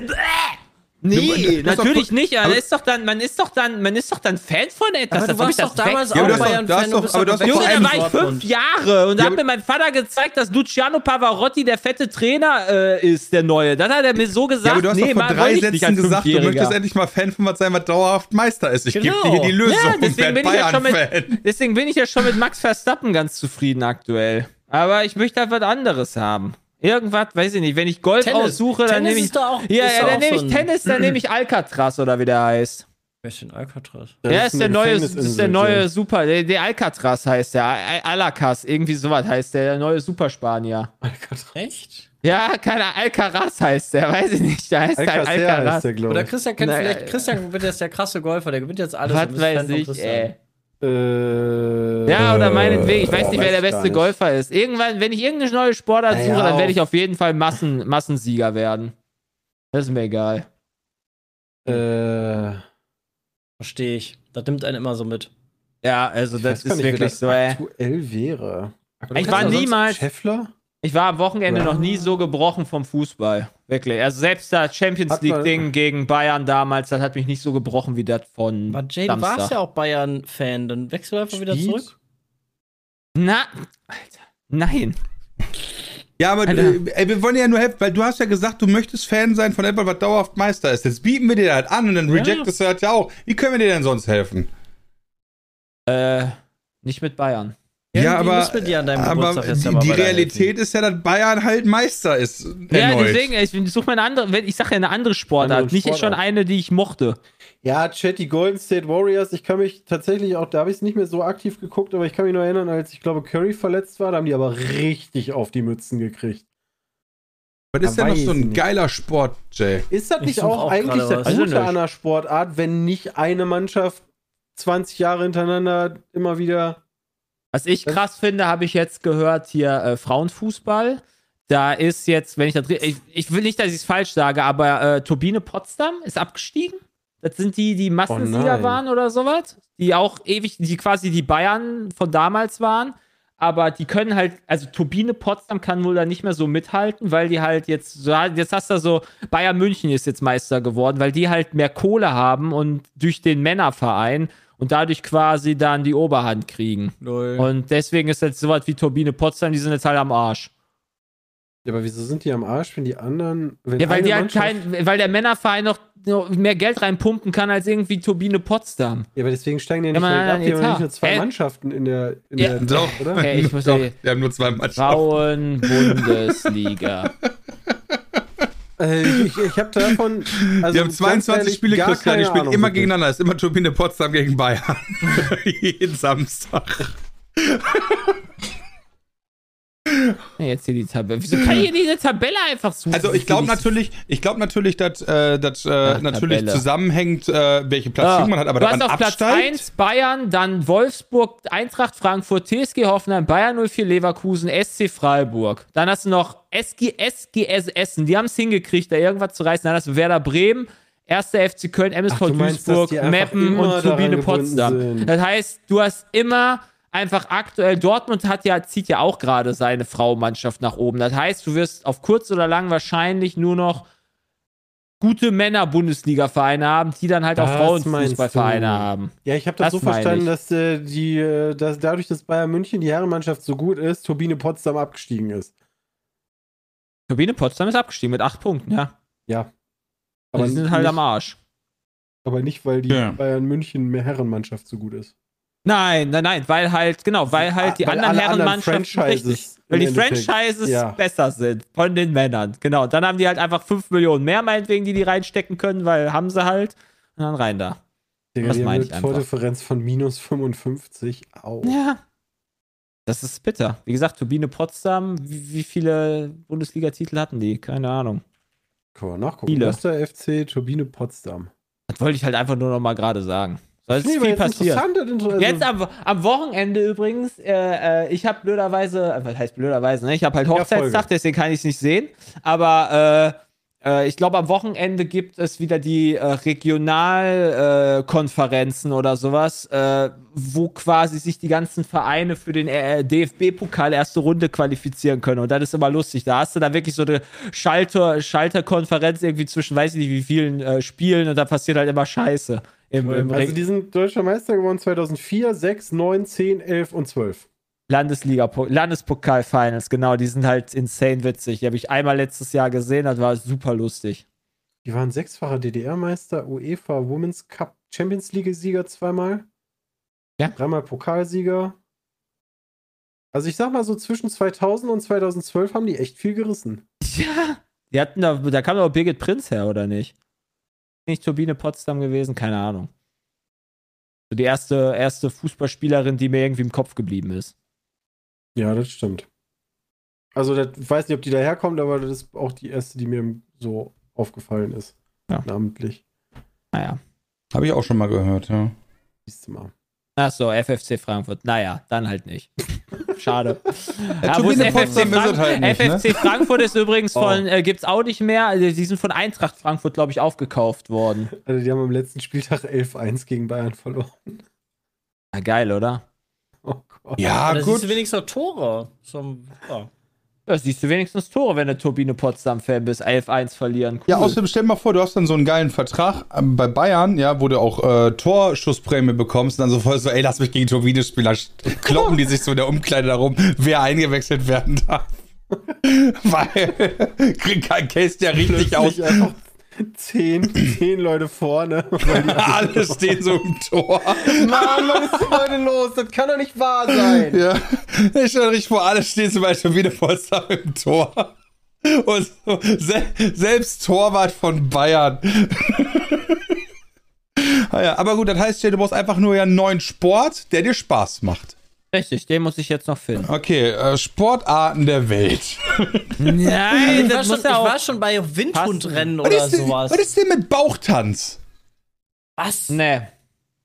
Speaker 5: nee,
Speaker 2: doch
Speaker 5: natürlich
Speaker 2: cool.
Speaker 5: nicht. Aber- ist doch dann, man ist doch dann, man ist doch dann Fan von etwas.
Speaker 3: Aber du warst doch damals
Speaker 5: weg-
Speaker 2: Ja,
Speaker 3: auch
Speaker 2: hast doch-
Speaker 3: Bayern-Fan.
Speaker 2: du doch-
Speaker 3: bist
Speaker 2: aber du hast doch
Speaker 5: Junge, da war ich fünf Jahre und da
Speaker 2: Ja,
Speaker 5: hat mir mein Vater gezeigt, dass Luciano Pavarotti der fette Trainer äh, ist, der neue. Dann hat er mir so gesagt,
Speaker 2: Ja, aber du hast
Speaker 5: nee,
Speaker 2: doch vor drei Sätzen gesagt, du möchtest endlich mal Fan von was sein, was dauerhaft Meister ist. Ich gebe
Speaker 3: Genau.
Speaker 2: dir hier die Lösung
Speaker 5: Ja, deswegen bin, ich ja schon mit, deswegen bin ich ja schon mit Max Verstappen ganz zufrieden aktuell. Aber ich möchte halt was anderes haben. Irgendwas, weiß ich nicht. Wenn ich Golf
Speaker 3: Tennis.
Speaker 5: aussuche, dann
Speaker 3: Tennis
Speaker 5: nehme ich.
Speaker 3: ist doch auch-
Speaker 5: ja,
Speaker 3: ist
Speaker 5: ja, dann nehme
Speaker 3: so
Speaker 5: ich Tennis, dann nehme ich Alcatraz oder wie der heißt.
Speaker 3: Wer ist denn Alcatraz?
Speaker 5: Ja,
Speaker 4: ist
Speaker 5: ist der neue, ist der neue. Super, der, der Alcatraz heißt der, Al- Alacas, irgendwie sowas heißt der, der neue Superspanier.
Speaker 3: Echt?
Speaker 5: Ja, keine Alcaraz heißt der, weiß ich nicht, der heißt halt
Speaker 4: Alcacer
Speaker 5: Alcaraz.
Speaker 4: heißt der, glaube
Speaker 3: Oder
Speaker 4: ich.
Speaker 3: Christian kennt
Speaker 5: Na,
Speaker 3: vielleicht. Christian wird jetzt der krasse Golfer, der gewinnt jetzt alles.
Speaker 5: Was weiß ich, ey.
Speaker 4: Äh,
Speaker 5: Ja, oder meinetwegen, ich weiß nicht, wer der
Speaker 4: weiß
Speaker 5: beste
Speaker 4: nicht.
Speaker 5: Golfer ist. Irgendwann, wenn ich irgendeine neue Sportart
Speaker 4: Naja,
Speaker 5: suche, dann werde ich auf jeden Fall Massen, Massensieger werden. Das ist mir egal.
Speaker 4: Äh,
Speaker 3: Verstehe ich. Das nimmt einen immer so mit.
Speaker 5: Ja, also
Speaker 4: ich
Speaker 5: das ist
Speaker 4: nicht,
Speaker 5: wirklich
Speaker 4: das
Speaker 5: so, ey.
Speaker 4: aktuell wäre.
Speaker 5: Ich war niemals,
Speaker 4: Scheffler?
Speaker 5: Ich war am Wochenende
Speaker 4: Ja.
Speaker 5: noch nie so gebrochen vom Fußball. Wirklich. Also selbst das Champions League-Ding gegen Bayern damals, das hat mich nicht so gebrochen wie das von
Speaker 3: Aber Jay, du warst ja auch Bayern-Fan. Dann wechsel einfach wieder
Speaker 4: Speed?
Speaker 3: zurück.
Speaker 5: Na, Alter, nein.
Speaker 2: Ja, aber äh, ey, wir wollen dir ja nur helfen, weil du hast ja gesagt, du möchtest Fan sein von etwas, was dauerhaft Meister ist. Jetzt bieten wir dir das an und dann
Speaker 3: Ja.
Speaker 2: rejectest du das ja auch. Wie können wir dir denn sonst helfen?
Speaker 5: Äh, nicht mit Bayern.
Speaker 2: Ja,
Speaker 3: Irgendwie
Speaker 2: aber,
Speaker 3: müssen wir dir an deinem
Speaker 2: aber die,
Speaker 3: aber
Speaker 2: die. Realität ist ja, dass Bayern halt Meister ist.
Speaker 5: Ja,
Speaker 2: erneut.
Speaker 5: deswegen, ich suche mir eine andere, wenn- ich sage ja eine andere Sportart,
Speaker 4: Andere
Speaker 5: nicht
Speaker 4: Sportart.
Speaker 5: schon eine, die ich mochte.
Speaker 4: Ja, Chat, die Golden State Warriors, ich kann mich tatsächlich auch, da habe ich es nicht mehr so aktiv geguckt, aber ich kann mich nur erinnern, als ich glaube Curry verletzt war, da haben die aber richtig auf die Mützen gekriegt.
Speaker 2: Was ist denn noch so
Speaker 4: ich
Speaker 2: ein
Speaker 4: nicht.
Speaker 2: geiler Sport, Jay?
Speaker 4: Ist das
Speaker 3: Ich
Speaker 4: nicht auch,
Speaker 3: auch
Speaker 4: eigentlich das
Speaker 3: was.
Speaker 5: Also
Speaker 4: Gute
Speaker 5: nicht.
Speaker 4: an einer Sportart, wenn nicht eine Mannschaft 20 Jahre hintereinander immer wieder.
Speaker 5: Was ich krass finde, habe ich jetzt gehört, hier äh, Frauenfußball. Da ist jetzt, wenn ich ri- ich, ich will nicht, dass ich es falsch sage, aber äh, Turbine Potsdam ist abgestiegen. Das sind die, die Massensieger
Speaker 4: nein.
Speaker 5: waren oder sowas. Die auch ewig, die quasi die Bayern von damals waren. Aber die können halt, also Turbine Potsdam kann wohl da nicht mehr so mithalten, weil die halt jetzt, jetzt hast du so, Bayern München ist jetzt Meister geworden, weil die halt mehr Kohle haben und durch den Männerverein und dadurch quasi dann die Oberhand kriegen.
Speaker 3: Null.
Speaker 5: Und deswegen ist jetzt sowas wie Turbine Potsdam, die sind jetzt halt am Arsch.
Speaker 4: Ja, aber wieso sind die am Arsch, wenn die anderen. Wenn
Speaker 5: Ja, weil die halt
Speaker 4: Mannschaft-
Speaker 5: kein, weil der Männerverein noch, noch mehr Geld reinpumpen kann als irgendwie Turbine Potsdam.
Speaker 4: Ja, aber deswegen steigen die ja
Speaker 5: Ja,
Speaker 4: nicht
Speaker 5: hat
Speaker 4: ab. Die haben ja nicht nur zwei
Speaker 5: Äh,
Speaker 4: Mannschaften in der. In
Speaker 5: Ja.
Speaker 4: der
Speaker 2: Doch.
Speaker 4: oder?
Speaker 5: Okay, ich muss
Speaker 2: Doch,
Speaker 5: ja-
Speaker 2: wir haben nur zwei Mannschaften.
Speaker 5: Frauen-Bundesliga.
Speaker 4: Äh, ich ich habe davon. Also
Speaker 2: die haben
Speaker 4: ganz
Speaker 2: 22
Speaker 4: ehrlich,
Speaker 2: Spiele, Christian, die spielen
Speaker 4: Ahnung,
Speaker 2: immer
Speaker 4: wirklich.
Speaker 2: gegeneinander. Es ist immer Turbine Potsdam gegen Bayern. Jeden Samstag.
Speaker 5: Ja, Jetzt hier die Tabelle. Wieso kann ich hier diese Tabelle einfach suchen?
Speaker 2: Also ich glaube natürlich, ich glaube natürlich, dass äh, das äh, natürlich
Speaker 5: Tabelle.
Speaker 2: zusammenhängt, äh, welche Platzierung
Speaker 5: Ah,
Speaker 2: man hat, aber
Speaker 5: du hast auf Platz
Speaker 2: absteigt.
Speaker 5: 1 Bayern, dann Wolfsburg, Eintracht Frankfurt, TSG Hoffenheim, Bayern 04 Leverkusen, SC Freiburg. Dann hast du noch SG, SGS Essen, die haben es hingekriegt, da irgendwas zu reißen. Dann hast du Werder Bremen, 1. FC Köln, MSV
Speaker 4: Ach, du meinst,
Speaker 5: Duisburg,
Speaker 4: einfach
Speaker 5: Meppen und Turbine Potsdam.
Speaker 4: sind.
Speaker 5: Das heißt, du hast immer einfach aktuell, Dortmund hat ja, zieht ja auch gerade seine Frauenmannschaft nach oben. Das heißt, du wirst auf kurz oder lang wahrscheinlich nur noch gute Männer-Bundesliga-Vereine haben, die dann halt auch
Speaker 4: Das
Speaker 5: Frauenfußballvereine
Speaker 4: meinst du.
Speaker 5: haben.
Speaker 4: Ja, ich habe das,
Speaker 5: Das
Speaker 4: so verstanden, dass, äh, die, äh, dass dadurch, dass Bayern München die Herrenmannschaft so gut ist, Turbine Potsdam abgestiegen ist.
Speaker 5: Turbine Potsdam ist abgestiegen mit acht Punkten, ja.
Speaker 4: Ja.
Speaker 5: Aber die sind halt
Speaker 4: nicht,
Speaker 5: am Arsch.
Speaker 4: aber nicht, weil die
Speaker 2: Ja.
Speaker 4: Bayern München mehr Herrenmannschaft so gut ist.
Speaker 5: Nein, nein, nein, weil halt, genau, weil halt die
Speaker 4: Weil
Speaker 5: anderen Herrenmannschaften
Speaker 4: Franchises
Speaker 5: richtig, weil die Franchises
Speaker 4: ja.
Speaker 5: besser sind von den Männern. Genau, dann haben die halt einfach 5 Millionen mehr, meinetwegen, die die reinstecken können, weil haben sie halt. Und dann rein da.
Speaker 4: Digga,
Speaker 5: Das meine
Speaker 4: eine
Speaker 5: ich einfach.
Speaker 4: Tordifferenz von minus 55. Au.
Speaker 5: Ja. Das ist bitter. Wie gesagt, Turbine Potsdam, wie, wie viele Bundesliga-Titel hatten die? Keine Ahnung.
Speaker 4: Können wir nachgucken.
Speaker 5: Viele.
Speaker 4: Erster FC Turbine Potsdam.
Speaker 5: Das wollte ich halt einfach nur noch mal gerade sagen. Soll jetzt
Speaker 4: Nee,
Speaker 5: viel
Speaker 4: jetzt
Speaker 5: passieren.
Speaker 4: also-
Speaker 5: Jetzt am, am Wochenende übrigens, äh, äh, ich habe blöderweise, äh, was heißt blöderweise, ne? ich habe halt Hochzeitstag,
Speaker 4: Folge.
Speaker 5: deswegen kann ich es nicht sehen. Aber äh, äh, ich glaube, am Wochenende gibt es wieder die äh, Regionalkonferenzen äh, Konferenzen oder sowas, äh, wo quasi sich die ganzen Vereine für den äh, DFB-Pokal erste Runde qualifizieren können. Und das ist immer lustig. Da hast du da wirklich so eine Schalter, Schalterkonferenz irgendwie zwischen, weiß ich nicht, wie vielen äh, Spielen und da passiert halt immer Scheiße. Im, im
Speaker 4: also die sind deutscher Meister geworden 2004, 6, 9, 10, 11 und 12.
Speaker 5: Landesliga, Landespokal-Finals, genau, die sind halt insane witzig. Die habe ich einmal letztes Jahr gesehen, das war super lustig.
Speaker 4: Die waren sechsfacher DDR-Meister, UEFA Women's Cup Champions League-Sieger zweimal.
Speaker 5: Ja.
Speaker 4: Dreimal Pokalsieger. Also ich sag mal so zwischen 2000 und 2012 haben die echt viel gerissen.
Speaker 5: Ja. Die hatten da, da kam doch Birgit Prinz her, oder nicht? Nicht Turbine Potsdam gewesen? Keine Ahnung. So die erste, erste Fußballspielerin, die mir irgendwie im Kopf geblieben ist.
Speaker 4: Ja, das stimmt. Also das, ich weiß nicht, ob die daherkommt, aber das ist auch die erste, die mir so aufgefallen ist.
Speaker 5: Ja.
Speaker 4: Namentlich.
Speaker 5: Naja.
Speaker 2: Habe ich auch schon mal gehört, ja.
Speaker 4: Siehst du mal.
Speaker 5: Achso, FFC Frankfurt. Naja, dann halt nicht. Schade. ja, FFC, Frank
Speaker 2: halt nicht, ne?
Speaker 5: FFC Frankfurt ist übrigens
Speaker 4: Oh.
Speaker 5: von, äh, gibt's auch nicht mehr. Also, die sind von Eintracht Frankfurt, glaube ich, aufgekauft worden.
Speaker 4: Also die haben am letzten Spieltag 11-1 gegen Bayern verloren.
Speaker 5: Ja, geil, oder?
Speaker 4: Oh Gott.
Speaker 2: Ja, gut.
Speaker 3: wenigstens noch Tore. So, ja.
Speaker 5: Da siehst du wenigstens Tore, wenn du Turbine Potsdam-Fan bist. 11-1 verlieren. Cool.
Speaker 2: Ja, außerdem stell dir mal vor, du hast dann so einen geilen Vertrag ähm, bei Bayern, ja, wo du auch äh, Torschussprämie bekommst und dann so voll so, ey, lass mich gegen Turbine-Spieler kloppen die sich so in der Umkleide darum, wer eingewechselt werden darf. Weil kein Case der richtig aus.
Speaker 4: Zehn, zehn Leute vorne.
Speaker 2: Alle stehen so im Tor.
Speaker 4: Mann, was ist denn heute los? Das kann doch nicht wahr sein.
Speaker 2: Ja, ich stelle richtig vor, alle stehen zum Beispiel wieder Potsdam im Tor. Und so, se selbst Torwart von Bayern. ah ja, aber gut, das heißt, Jay, du brauchst einfach nur ja einen neuen Sport, der dir Spaß macht.
Speaker 5: Richtig, den muss ich jetzt noch finden.
Speaker 2: Okay, äh, Sportarten der Welt.
Speaker 5: Nein,
Speaker 3: Ich, war
Speaker 5: das
Speaker 3: schon,
Speaker 5: ja
Speaker 3: ich war schon bei Windhundrennen
Speaker 2: Was
Speaker 3: oder
Speaker 2: ist, denn,
Speaker 3: sowas.
Speaker 2: was ist denn mit Bauchtanz?
Speaker 3: Was?
Speaker 5: Nee.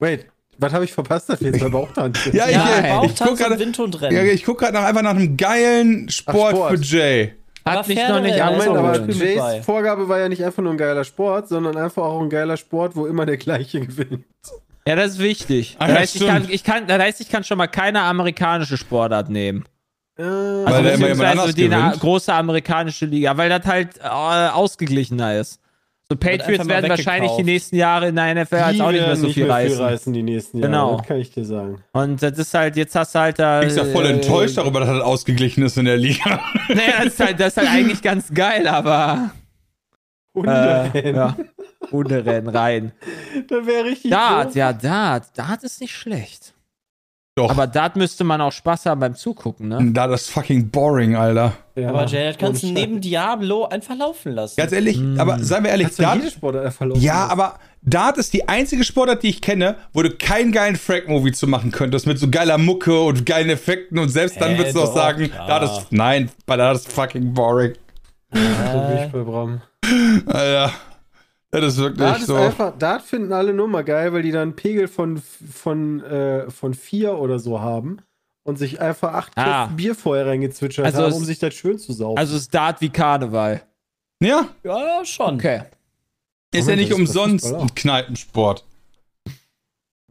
Speaker 4: Wait, was habe ich verpasst, jetzt bei Bauchtanz?
Speaker 2: Ja, ich,
Speaker 5: Nein.
Speaker 2: äh, ich
Speaker 3: Bauchtanz
Speaker 2: guck
Speaker 3: und
Speaker 2: gerade
Speaker 3: Windhundrennen.
Speaker 2: ja, ich guck grad nach, einfach nach einem geilen Sport,
Speaker 4: Ach, Sport.
Speaker 2: für Jay.
Speaker 5: Hat
Speaker 3: Aber
Speaker 5: mich noch nicht
Speaker 3: Ja,
Speaker 4: Ja,
Speaker 3: auch
Speaker 4: aber. Jays
Speaker 3: Bei.
Speaker 4: Vorgabe war ja nicht einfach nur ein geiler Sport, sondern einfach auch ein geiler Sport, wo immer der gleiche gewinnt.
Speaker 5: Ja, das ist wichtig.
Speaker 2: Ah,
Speaker 5: das,
Speaker 2: ja,
Speaker 5: heißt, ich kann, ich kann, das heißt, ich kann schon mal keine amerikanische Sportart nehmen.
Speaker 4: Äh,
Speaker 2: Weil
Speaker 5: Also
Speaker 2: da immer jemand
Speaker 5: beziehungsweise
Speaker 2: anders
Speaker 5: die
Speaker 2: gewinnt.
Speaker 5: große amerikanische Liga, weil das halt äh, ausgeglichener ist. So Patriots werden wahrscheinlich die nächsten Jahre in der NFL jetzt auch nicht mehr so viel reißen.
Speaker 4: reißen die nächsten Jahre.
Speaker 5: Genau.
Speaker 4: Das kann ich dir sagen.
Speaker 5: Und das ist halt, jetzt hast du halt da.
Speaker 2: Ich bin ja voll
Speaker 5: äh,
Speaker 2: enttäuscht darüber, dass das ausgeglichen ist in der Liga.
Speaker 5: Naja, das ist halt, das ist halt eigentlich ganz geil, aber. Äh,
Speaker 4: Hunderennen.
Speaker 5: ja. Hunderennen rein.
Speaker 4: Das wäre richtig
Speaker 5: Dart,
Speaker 4: doof.
Speaker 5: ja, Dart. Dart ist nicht schlecht.
Speaker 2: Doch.
Speaker 5: Aber Dart müsste man auch Spaß haben beim Zugucken, ne?
Speaker 2: da das fucking boring, Alter.
Speaker 4: Ja,
Speaker 3: Aber Jay, das kannst du neben Diablo einfach laufen lassen.
Speaker 2: Ganz ehrlich, aber seien wir ehrlich.
Speaker 4: Kannst
Speaker 2: Dart,
Speaker 4: jede Sportart verloren.
Speaker 2: ja, aber Dart ist die einzige Sportart, die ich kenne, wo du keinen geilen Frag-Movie zu machen könntest, mit so geiler Mucke und geilen Effekten und selbst dann
Speaker 3: Hä,
Speaker 2: würdest du auch
Speaker 3: doch,
Speaker 2: sagen,
Speaker 3: klar.
Speaker 2: Dart ist, nein, bei Dart ist fucking boring.
Speaker 4: So bin ich bei Bram.
Speaker 2: Alter, das ist wirklich
Speaker 4: Dart ist
Speaker 2: so.
Speaker 4: einfach, Dart finden alle nur mal geil, weil die dann einen Pegel von, von, äh, von vier oder so haben und sich einfach acht
Speaker 5: Ah.
Speaker 4: Bier vorher reingezwitschert
Speaker 5: Also
Speaker 4: haben, um sich das schön zu saufen.
Speaker 5: Also ist Dart wie Karneval.
Speaker 2: Ja,
Speaker 3: Ja, schon.
Speaker 5: Okay.
Speaker 2: ist ja nicht
Speaker 4: das ist
Speaker 2: umsonst ein Kneipensport.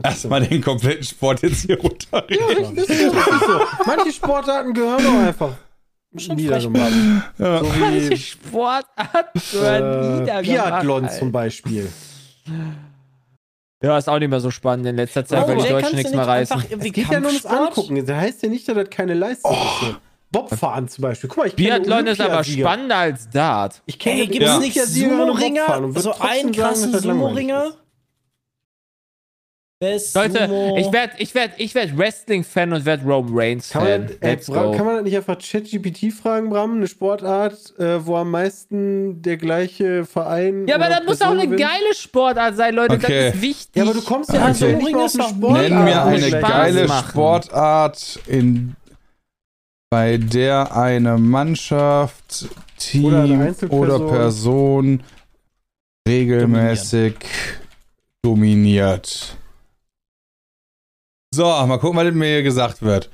Speaker 2: Erstmal den kompletten Sport jetzt hier runterreden.
Speaker 4: Das ist ja wirklich so. Manche Sportarten gehören doch einfach
Speaker 3: Schon
Speaker 4: niedergemacht.
Speaker 2: Ja.
Speaker 4: So wie
Speaker 5: Sportart gehören
Speaker 4: äh,
Speaker 5: niedergemacht,
Speaker 4: Biathlon zum Beispiel.
Speaker 5: Ja, ist auch nicht mehr so spannend in letzter Zeit,
Speaker 3: Warum,
Speaker 5: weil die Deutschen nichts
Speaker 3: nicht
Speaker 5: mehr reißen.
Speaker 4: Es geht ja nur ums? Angucken. Das heißt ja nicht, dass das keine Leistung ist. So. Bobfahren zum Beispiel. Guck mal, ich
Speaker 5: Biathlon ist aber spannender als Dart.
Speaker 4: Ich kenne
Speaker 3: Ey, gibt es
Speaker 2: Ja.
Speaker 3: nicht Sumo-Ringer? So einen krassen Sumo-Ringer?
Speaker 4: Ist
Speaker 5: Leute,
Speaker 3: Sumo?
Speaker 5: ich werde ich werd, ich werd Wrestling-Fan und werde Roman
Speaker 4: Kann
Speaker 5: Reigns-Fan.
Speaker 4: man, ey, Bram,
Speaker 5: go.
Speaker 4: kann man das nicht einfach ChatGPT fragen, Bram? Eine Sportart, äh, wo am meisten der gleiche Verein.
Speaker 5: ja, aber das muss auch eine
Speaker 4: gewinnt?
Speaker 5: geile Sportart sein, Leute.
Speaker 2: Okay.
Speaker 5: Das ist wichtig.
Speaker 4: Ja, aber du kommst ja
Speaker 2: Okay.
Speaker 4: also nicht mal auf eine Sportart.
Speaker 2: Nenn mir eine geile
Speaker 5: machen.
Speaker 2: Sportart, in, bei der eine Mannschaft, Team
Speaker 4: Oder eine
Speaker 2: oder. Person regelmäßig dominiert. So, mal gucken, was mir hier gesagt wird.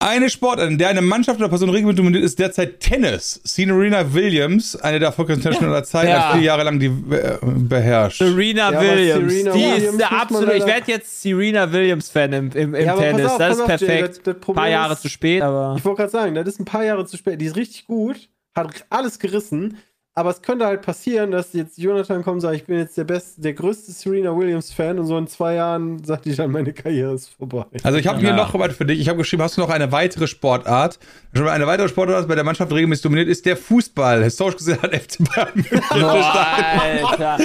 Speaker 2: Eine Sportart, in der eine Mannschaft oder Person regelmäßig dominiert, ist derzeit Tennis. Serena Williams, eine der erfolgreichsten Tennisspieler aller Zeiten,
Speaker 5: Ja.
Speaker 2: hat vier Jahre lang die äh, beherrscht.
Speaker 5: Serena
Speaker 4: Ja,
Speaker 5: Williams.
Speaker 4: Serena
Speaker 5: die
Speaker 4: Williams
Speaker 5: ist der absolute. Ich werde jetzt Serena Williams-Fan im, im, im
Speaker 4: Ja,
Speaker 5: Tennis.
Speaker 4: auf,
Speaker 5: das ist
Speaker 4: auf, Jay,
Speaker 5: perfekt.
Speaker 4: das- das
Speaker 5: Ein paar Jahre
Speaker 4: ist-
Speaker 5: zu spät, aber.
Speaker 4: Ich wollte gerade sagen, das ist ein paar Jahre zu spät. Die ist richtig gut, hat alles gerissen. Aber es könnte halt passieren, dass jetzt Jonathan kommt und sagt, ich bin jetzt der beste, der größte Serena Williams-Fan und so in zwei Jahren sagt die dann, meine Karriere ist vorbei.
Speaker 2: Also ich habe hier
Speaker 5: Ja.
Speaker 2: noch was für dich. Ich habe geschrieben, hast du noch eine weitere Sportart? Schon mal eine weitere Sportart, bei der Mannschaft regelmäßig dominiert, ist der Fußball. Historisch gesehen hat FC Bayern München
Speaker 5: Alter.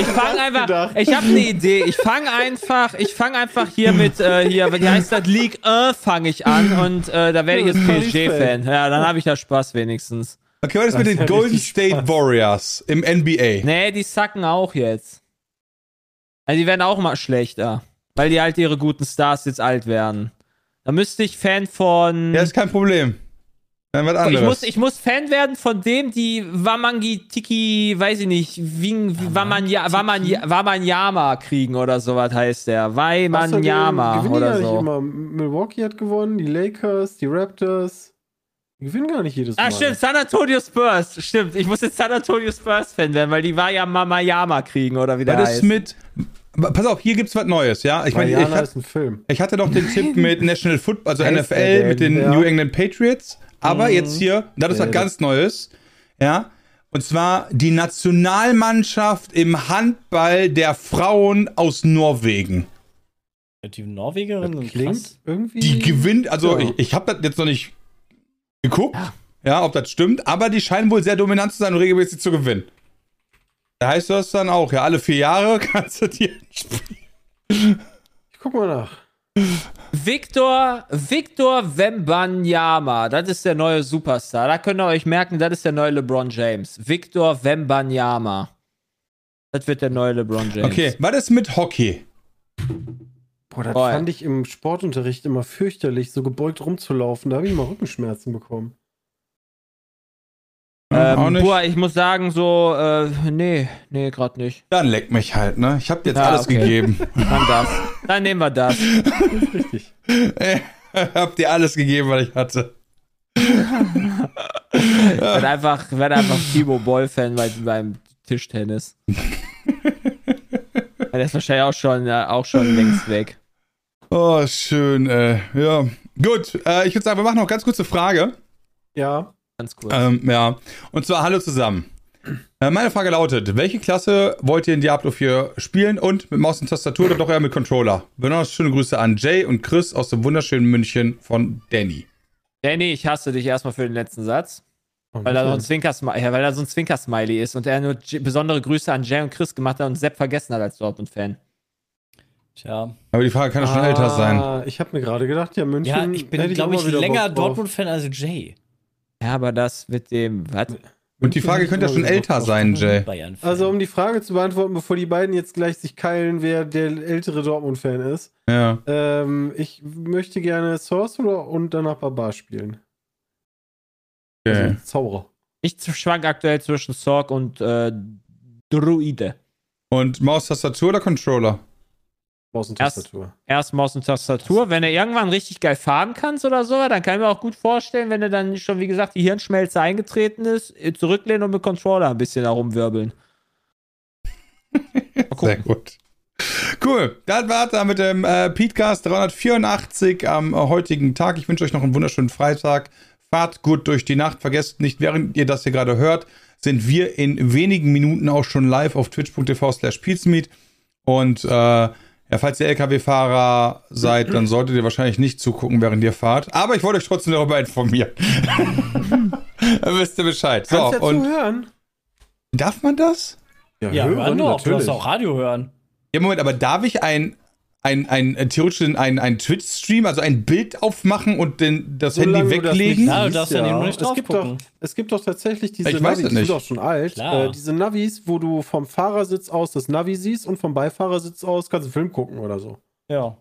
Speaker 5: Ich fange einfach.
Speaker 4: gedacht?
Speaker 5: Ich habe eine Idee. Ich fange einfach. Ich fange einfach hier mit äh, hier. Wie heißt das? League 1 fange ich an und äh, da werde ich jetzt PSG-Fan. Ja, dann habe ich da Spaß wenigstens.
Speaker 2: Okay, was ist mit den Golden State
Speaker 4: Spaß.
Speaker 2: Warriors im NBA?
Speaker 5: Nee, die sacken auch jetzt. Also die werden auch mal schlechter. Weil die halt ihre guten Stars jetzt alt werden. Da müsste ich Fan von.
Speaker 2: Ja, ist kein Problem. Dann was
Speaker 5: ich
Speaker 2: anderes.
Speaker 5: muss, ich muss Fan werden von dem, die Wamangi Tiki, weiß ich nicht, Wing, Wamanya, Wamanya, Wamanyama kriegen oder sowas heißt der. Waimanyama oder so.
Speaker 4: immer. Milwaukee hat gewonnen, die Lakers, die Raptors. Die gewinnen gar nicht jedes Mal.
Speaker 5: Ah, stimmt, San Antonio Spurs. Stimmt, ich muss jetzt San Antonio Spurs Fan werden, weil die war ja Mamayama kriegen oder wie der
Speaker 2: was ist
Speaker 5: heißt.
Speaker 2: mit. Pass auf, hier gibt's was Neues, ja? Ich meine, ich, hat-
Speaker 4: ist ein Film.
Speaker 2: ich hatte doch den Tipp mit National Football, also
Speaker 4: Heißt
Speaker 2: NFL,
Speaker 4: der
Speaker 2: mit
Speaker 4: denn?
Speaker 2: den
Speaker 4: Ja.
Speaker 2: New England Patriots. Aber
Speaker 5: Mhm.
Speaker 2: jetzt hier, das ist was ganz Neues, ja? Und zwar die Nationalmannschaft im Handball der Frauen aus Norwegen.
Speaker 3: Die Norwegerin und
Speaker 4: Klingt
Speaker 3: krass.
Speaker 4: irgendwie.
Speaker 2: Die gewinnt, also
Speaker 4: Ja.
Speaker 2: ich, ich habe das jetzt noch nicht geguckt, ja. ob das stimmt, aber die scheinen wohl sehr dominant zu sein und regelmäßig zu gewinnen. Da heißt das dann auch, ja, alle vier Jahre kannst du dir spielen.
Speaker 4: Ich guck mal nach.
Speaker 5: Victor, Victor Wembanyama, das ist der neue Superstar. Da könnt ihr euch merken, das ist der neue LeBron James. Victor Wembanyama. Das wird der neue LeBron James.
Speaker 2: Okay, was ist mit Hockey?
Speaker 4: Boah, das
Speaker 5: Voll.
Speaker 4: fand ich im Sportunterricht immer fürchterlich, so gebeugt rumzulaufen. Da habe ich mal Rückenschmerzen bekommen.
Speaker 2: Auch
Speaker 5: Ähm, boah, ich muss sagen, so, äh, nee, nee, gerade nicht.
Speaker 2: Dann leck mich halt, ne? Ich hab dir jetzt
Speaker 5: Ja,
Speaker 2: alles
Speaker 5: okay.
Speaker 2: gegeben.
Speaker 5: Dann das. Dann nehmen wir das.
Speaker 4: Das ist richtig.
Speaker 2: hab dir alles gegeben, was ich hatte.
Speaker 5: Werd einfach, werd einfach Timo Boll-Fan bei, beim Tischtennis. Der ist wahrscheinlich auch schon, äh, auch schon längst weg.
Speaker 2: Oh, schön, äh, ja. Gut, äh, ich würde sagen, wir machen noch eine ganz kurze Frage.
Speaker 4: Ja.
Speaker 5: Ganz kurz.
Speaker 2: Ähm, ja. Und zwar, hallo zusammen. Äh, meine Frage lautet: Welche Klasse wollt ihr in Diablo 4 spielen und mit Maus und Tastatur oder doch eher mit Controller? Besonders schöne Grüße an Jay und Chris aus dem wunderschönen München von Danny.
Speaker 5: Danny, ich hasse dich erstmal für den letzten Satz.
Speaker 4: Und
Speaker 5: Weil da so ein. Zwinkersmiley, ja, weil da so ein Zwinkersmiley ist und er nur J besondere Grüße an Jay und Chris gemacht hat und Sepp vergessen hat als Dortmund-Fan.
Speaker 3: Tja.
Speaker 2: Aber die Frage kann ja schon älter sein.
Speaker 4: Ah, Ich habe mir gerade gedacht, ja, München.
Speaker 3: Ja, ich bin, glaube ich, länger. Dortmund-Fan als Jay.
Speaker 5: Ja, aber das mit dem, was?
Speaker 2: Und die Frage könnte ja schon älter sein, Jay.
Speaker 4: Also, um die Frage zu beantworten, bevor die beiden jetzt gleich sich keilen, wer der ältere Dortmund-Fan ist.
Speaker 2: Ja.
Speaker 4: Ähm, ich möchte gerne Sorcerer und danach Barbar spielen.
Speaker 2: Okay.
Speaker 4: Also Zauberer.
Speaker 5: Ich schwank aktuell zwischen Sorg und äh, Druide.
Speaker 2: Und Maustastatur oder Controller?
Speaker 4: Maus und
Speaker 5: Erst-
Speaker 4: Tastatur.
Speaker 5: Erst Maus und Tastatur. Wenn du irgendwann richtig geil fahren kannst oder so, dann kann ich mir auch gut vorstellen, wenn du dann schon, wie gesagt, die Hirnschmelze eingetreten ist, äh, zurücklehnen und mit Controller ein bisschen herumwirbeln.
Speaker 2: Sehr gut. Cool. Das war's da mit dem äh, Petecast 384 am äh, heutigen Tag. Ich wünsche euch noch einen wunderschönen Freitag. Fahrt gut durch die Nacht. Vergesst nicht, während ihr das hier gerade hört, sind wir in wenigen Minuten auch schon live auf twitch.tv slash peatsmeet. Und äh, ja, falls ihr LKW-Fahrer seid, dann solltet ihr wahrscheinlich nicht zugucken, während ihr fahrt. Aber ich wollte euch trotzdem darüber informieren. dann wisst ihr Bescheid. So,
Speaker 4: Kannst ja
Speaker 2: und
Speaker 4: zuhören.
Speaker 2: darf man das?
Speaker 3: ja, hören doch. Du darfst auch Radio hören.
Speaker 2: Ja, Moment, aber darf ich ein, ein, ein, äh, theoretisch ein, ein Twitch-Stream, also ein Bild aufmachen und den, das
Speaker 4: Solange
Speaker 2: Handy
Speaker 4: du das
Speaker 2: weglegen?
Speaker 3: Ja, du darfst eben nicht
Speaker 4: es gibt, doch, es gibt doch tatsächlich diese
Speaker 2: Ich weiß
Speaker 4: Navis,
Speaker 2: es
Speaker 4: die sind
Speaker 2: nicht.
Speaker 4: doch schon alt. Äh, diese Navis, wo du vom Fahrersitz aus das Navi siehst und vom Beifahrersitz aus kannst du einen Film gucken oder so.
Speaker 3: Ja.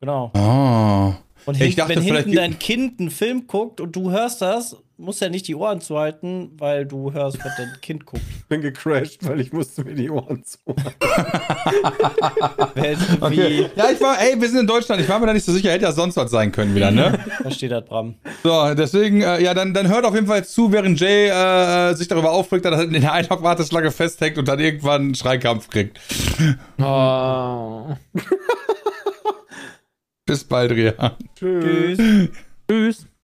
Speaker 3: Genau.
Speaker 2: Oh.
Speaker 3: Und
Speaker 2: Ich
Speaker 3: hinten,
Speaker 2: dachte,
Speaker 3: wenn hinten dein Kind einen Film guckt und du hörst das, musst ja nicht die Ohren zuhalten, weil du hörst, was dein Kind guckt.
Speaker 4: Bin gecrashed, weil ich musste mir die Ohren zu.
Speaker 3: Wer jetzt irgendwie
Speaker 2: Okay. Ja, ich war, ey, wir sind in Deutschland, ich war mir da nicht so sicher, hätte ja sonst was sein können wieder, ne?
Speaker 3: versteht das, Bram.
Speaker 2: So, deswegen, äh, ja, dann, dann hört auf jeden Fall zu, während Jay äh, sich darüber aufregt, dass er in der Einlauf-Warteschlange festhängt und dann irgendwann einen Schreikampf kriegt.
Speaker 5: Oh.
Speaker 2: Bis bald, Ria.
Speaker 3: Tschüss.
Speaker 5: Tschüss.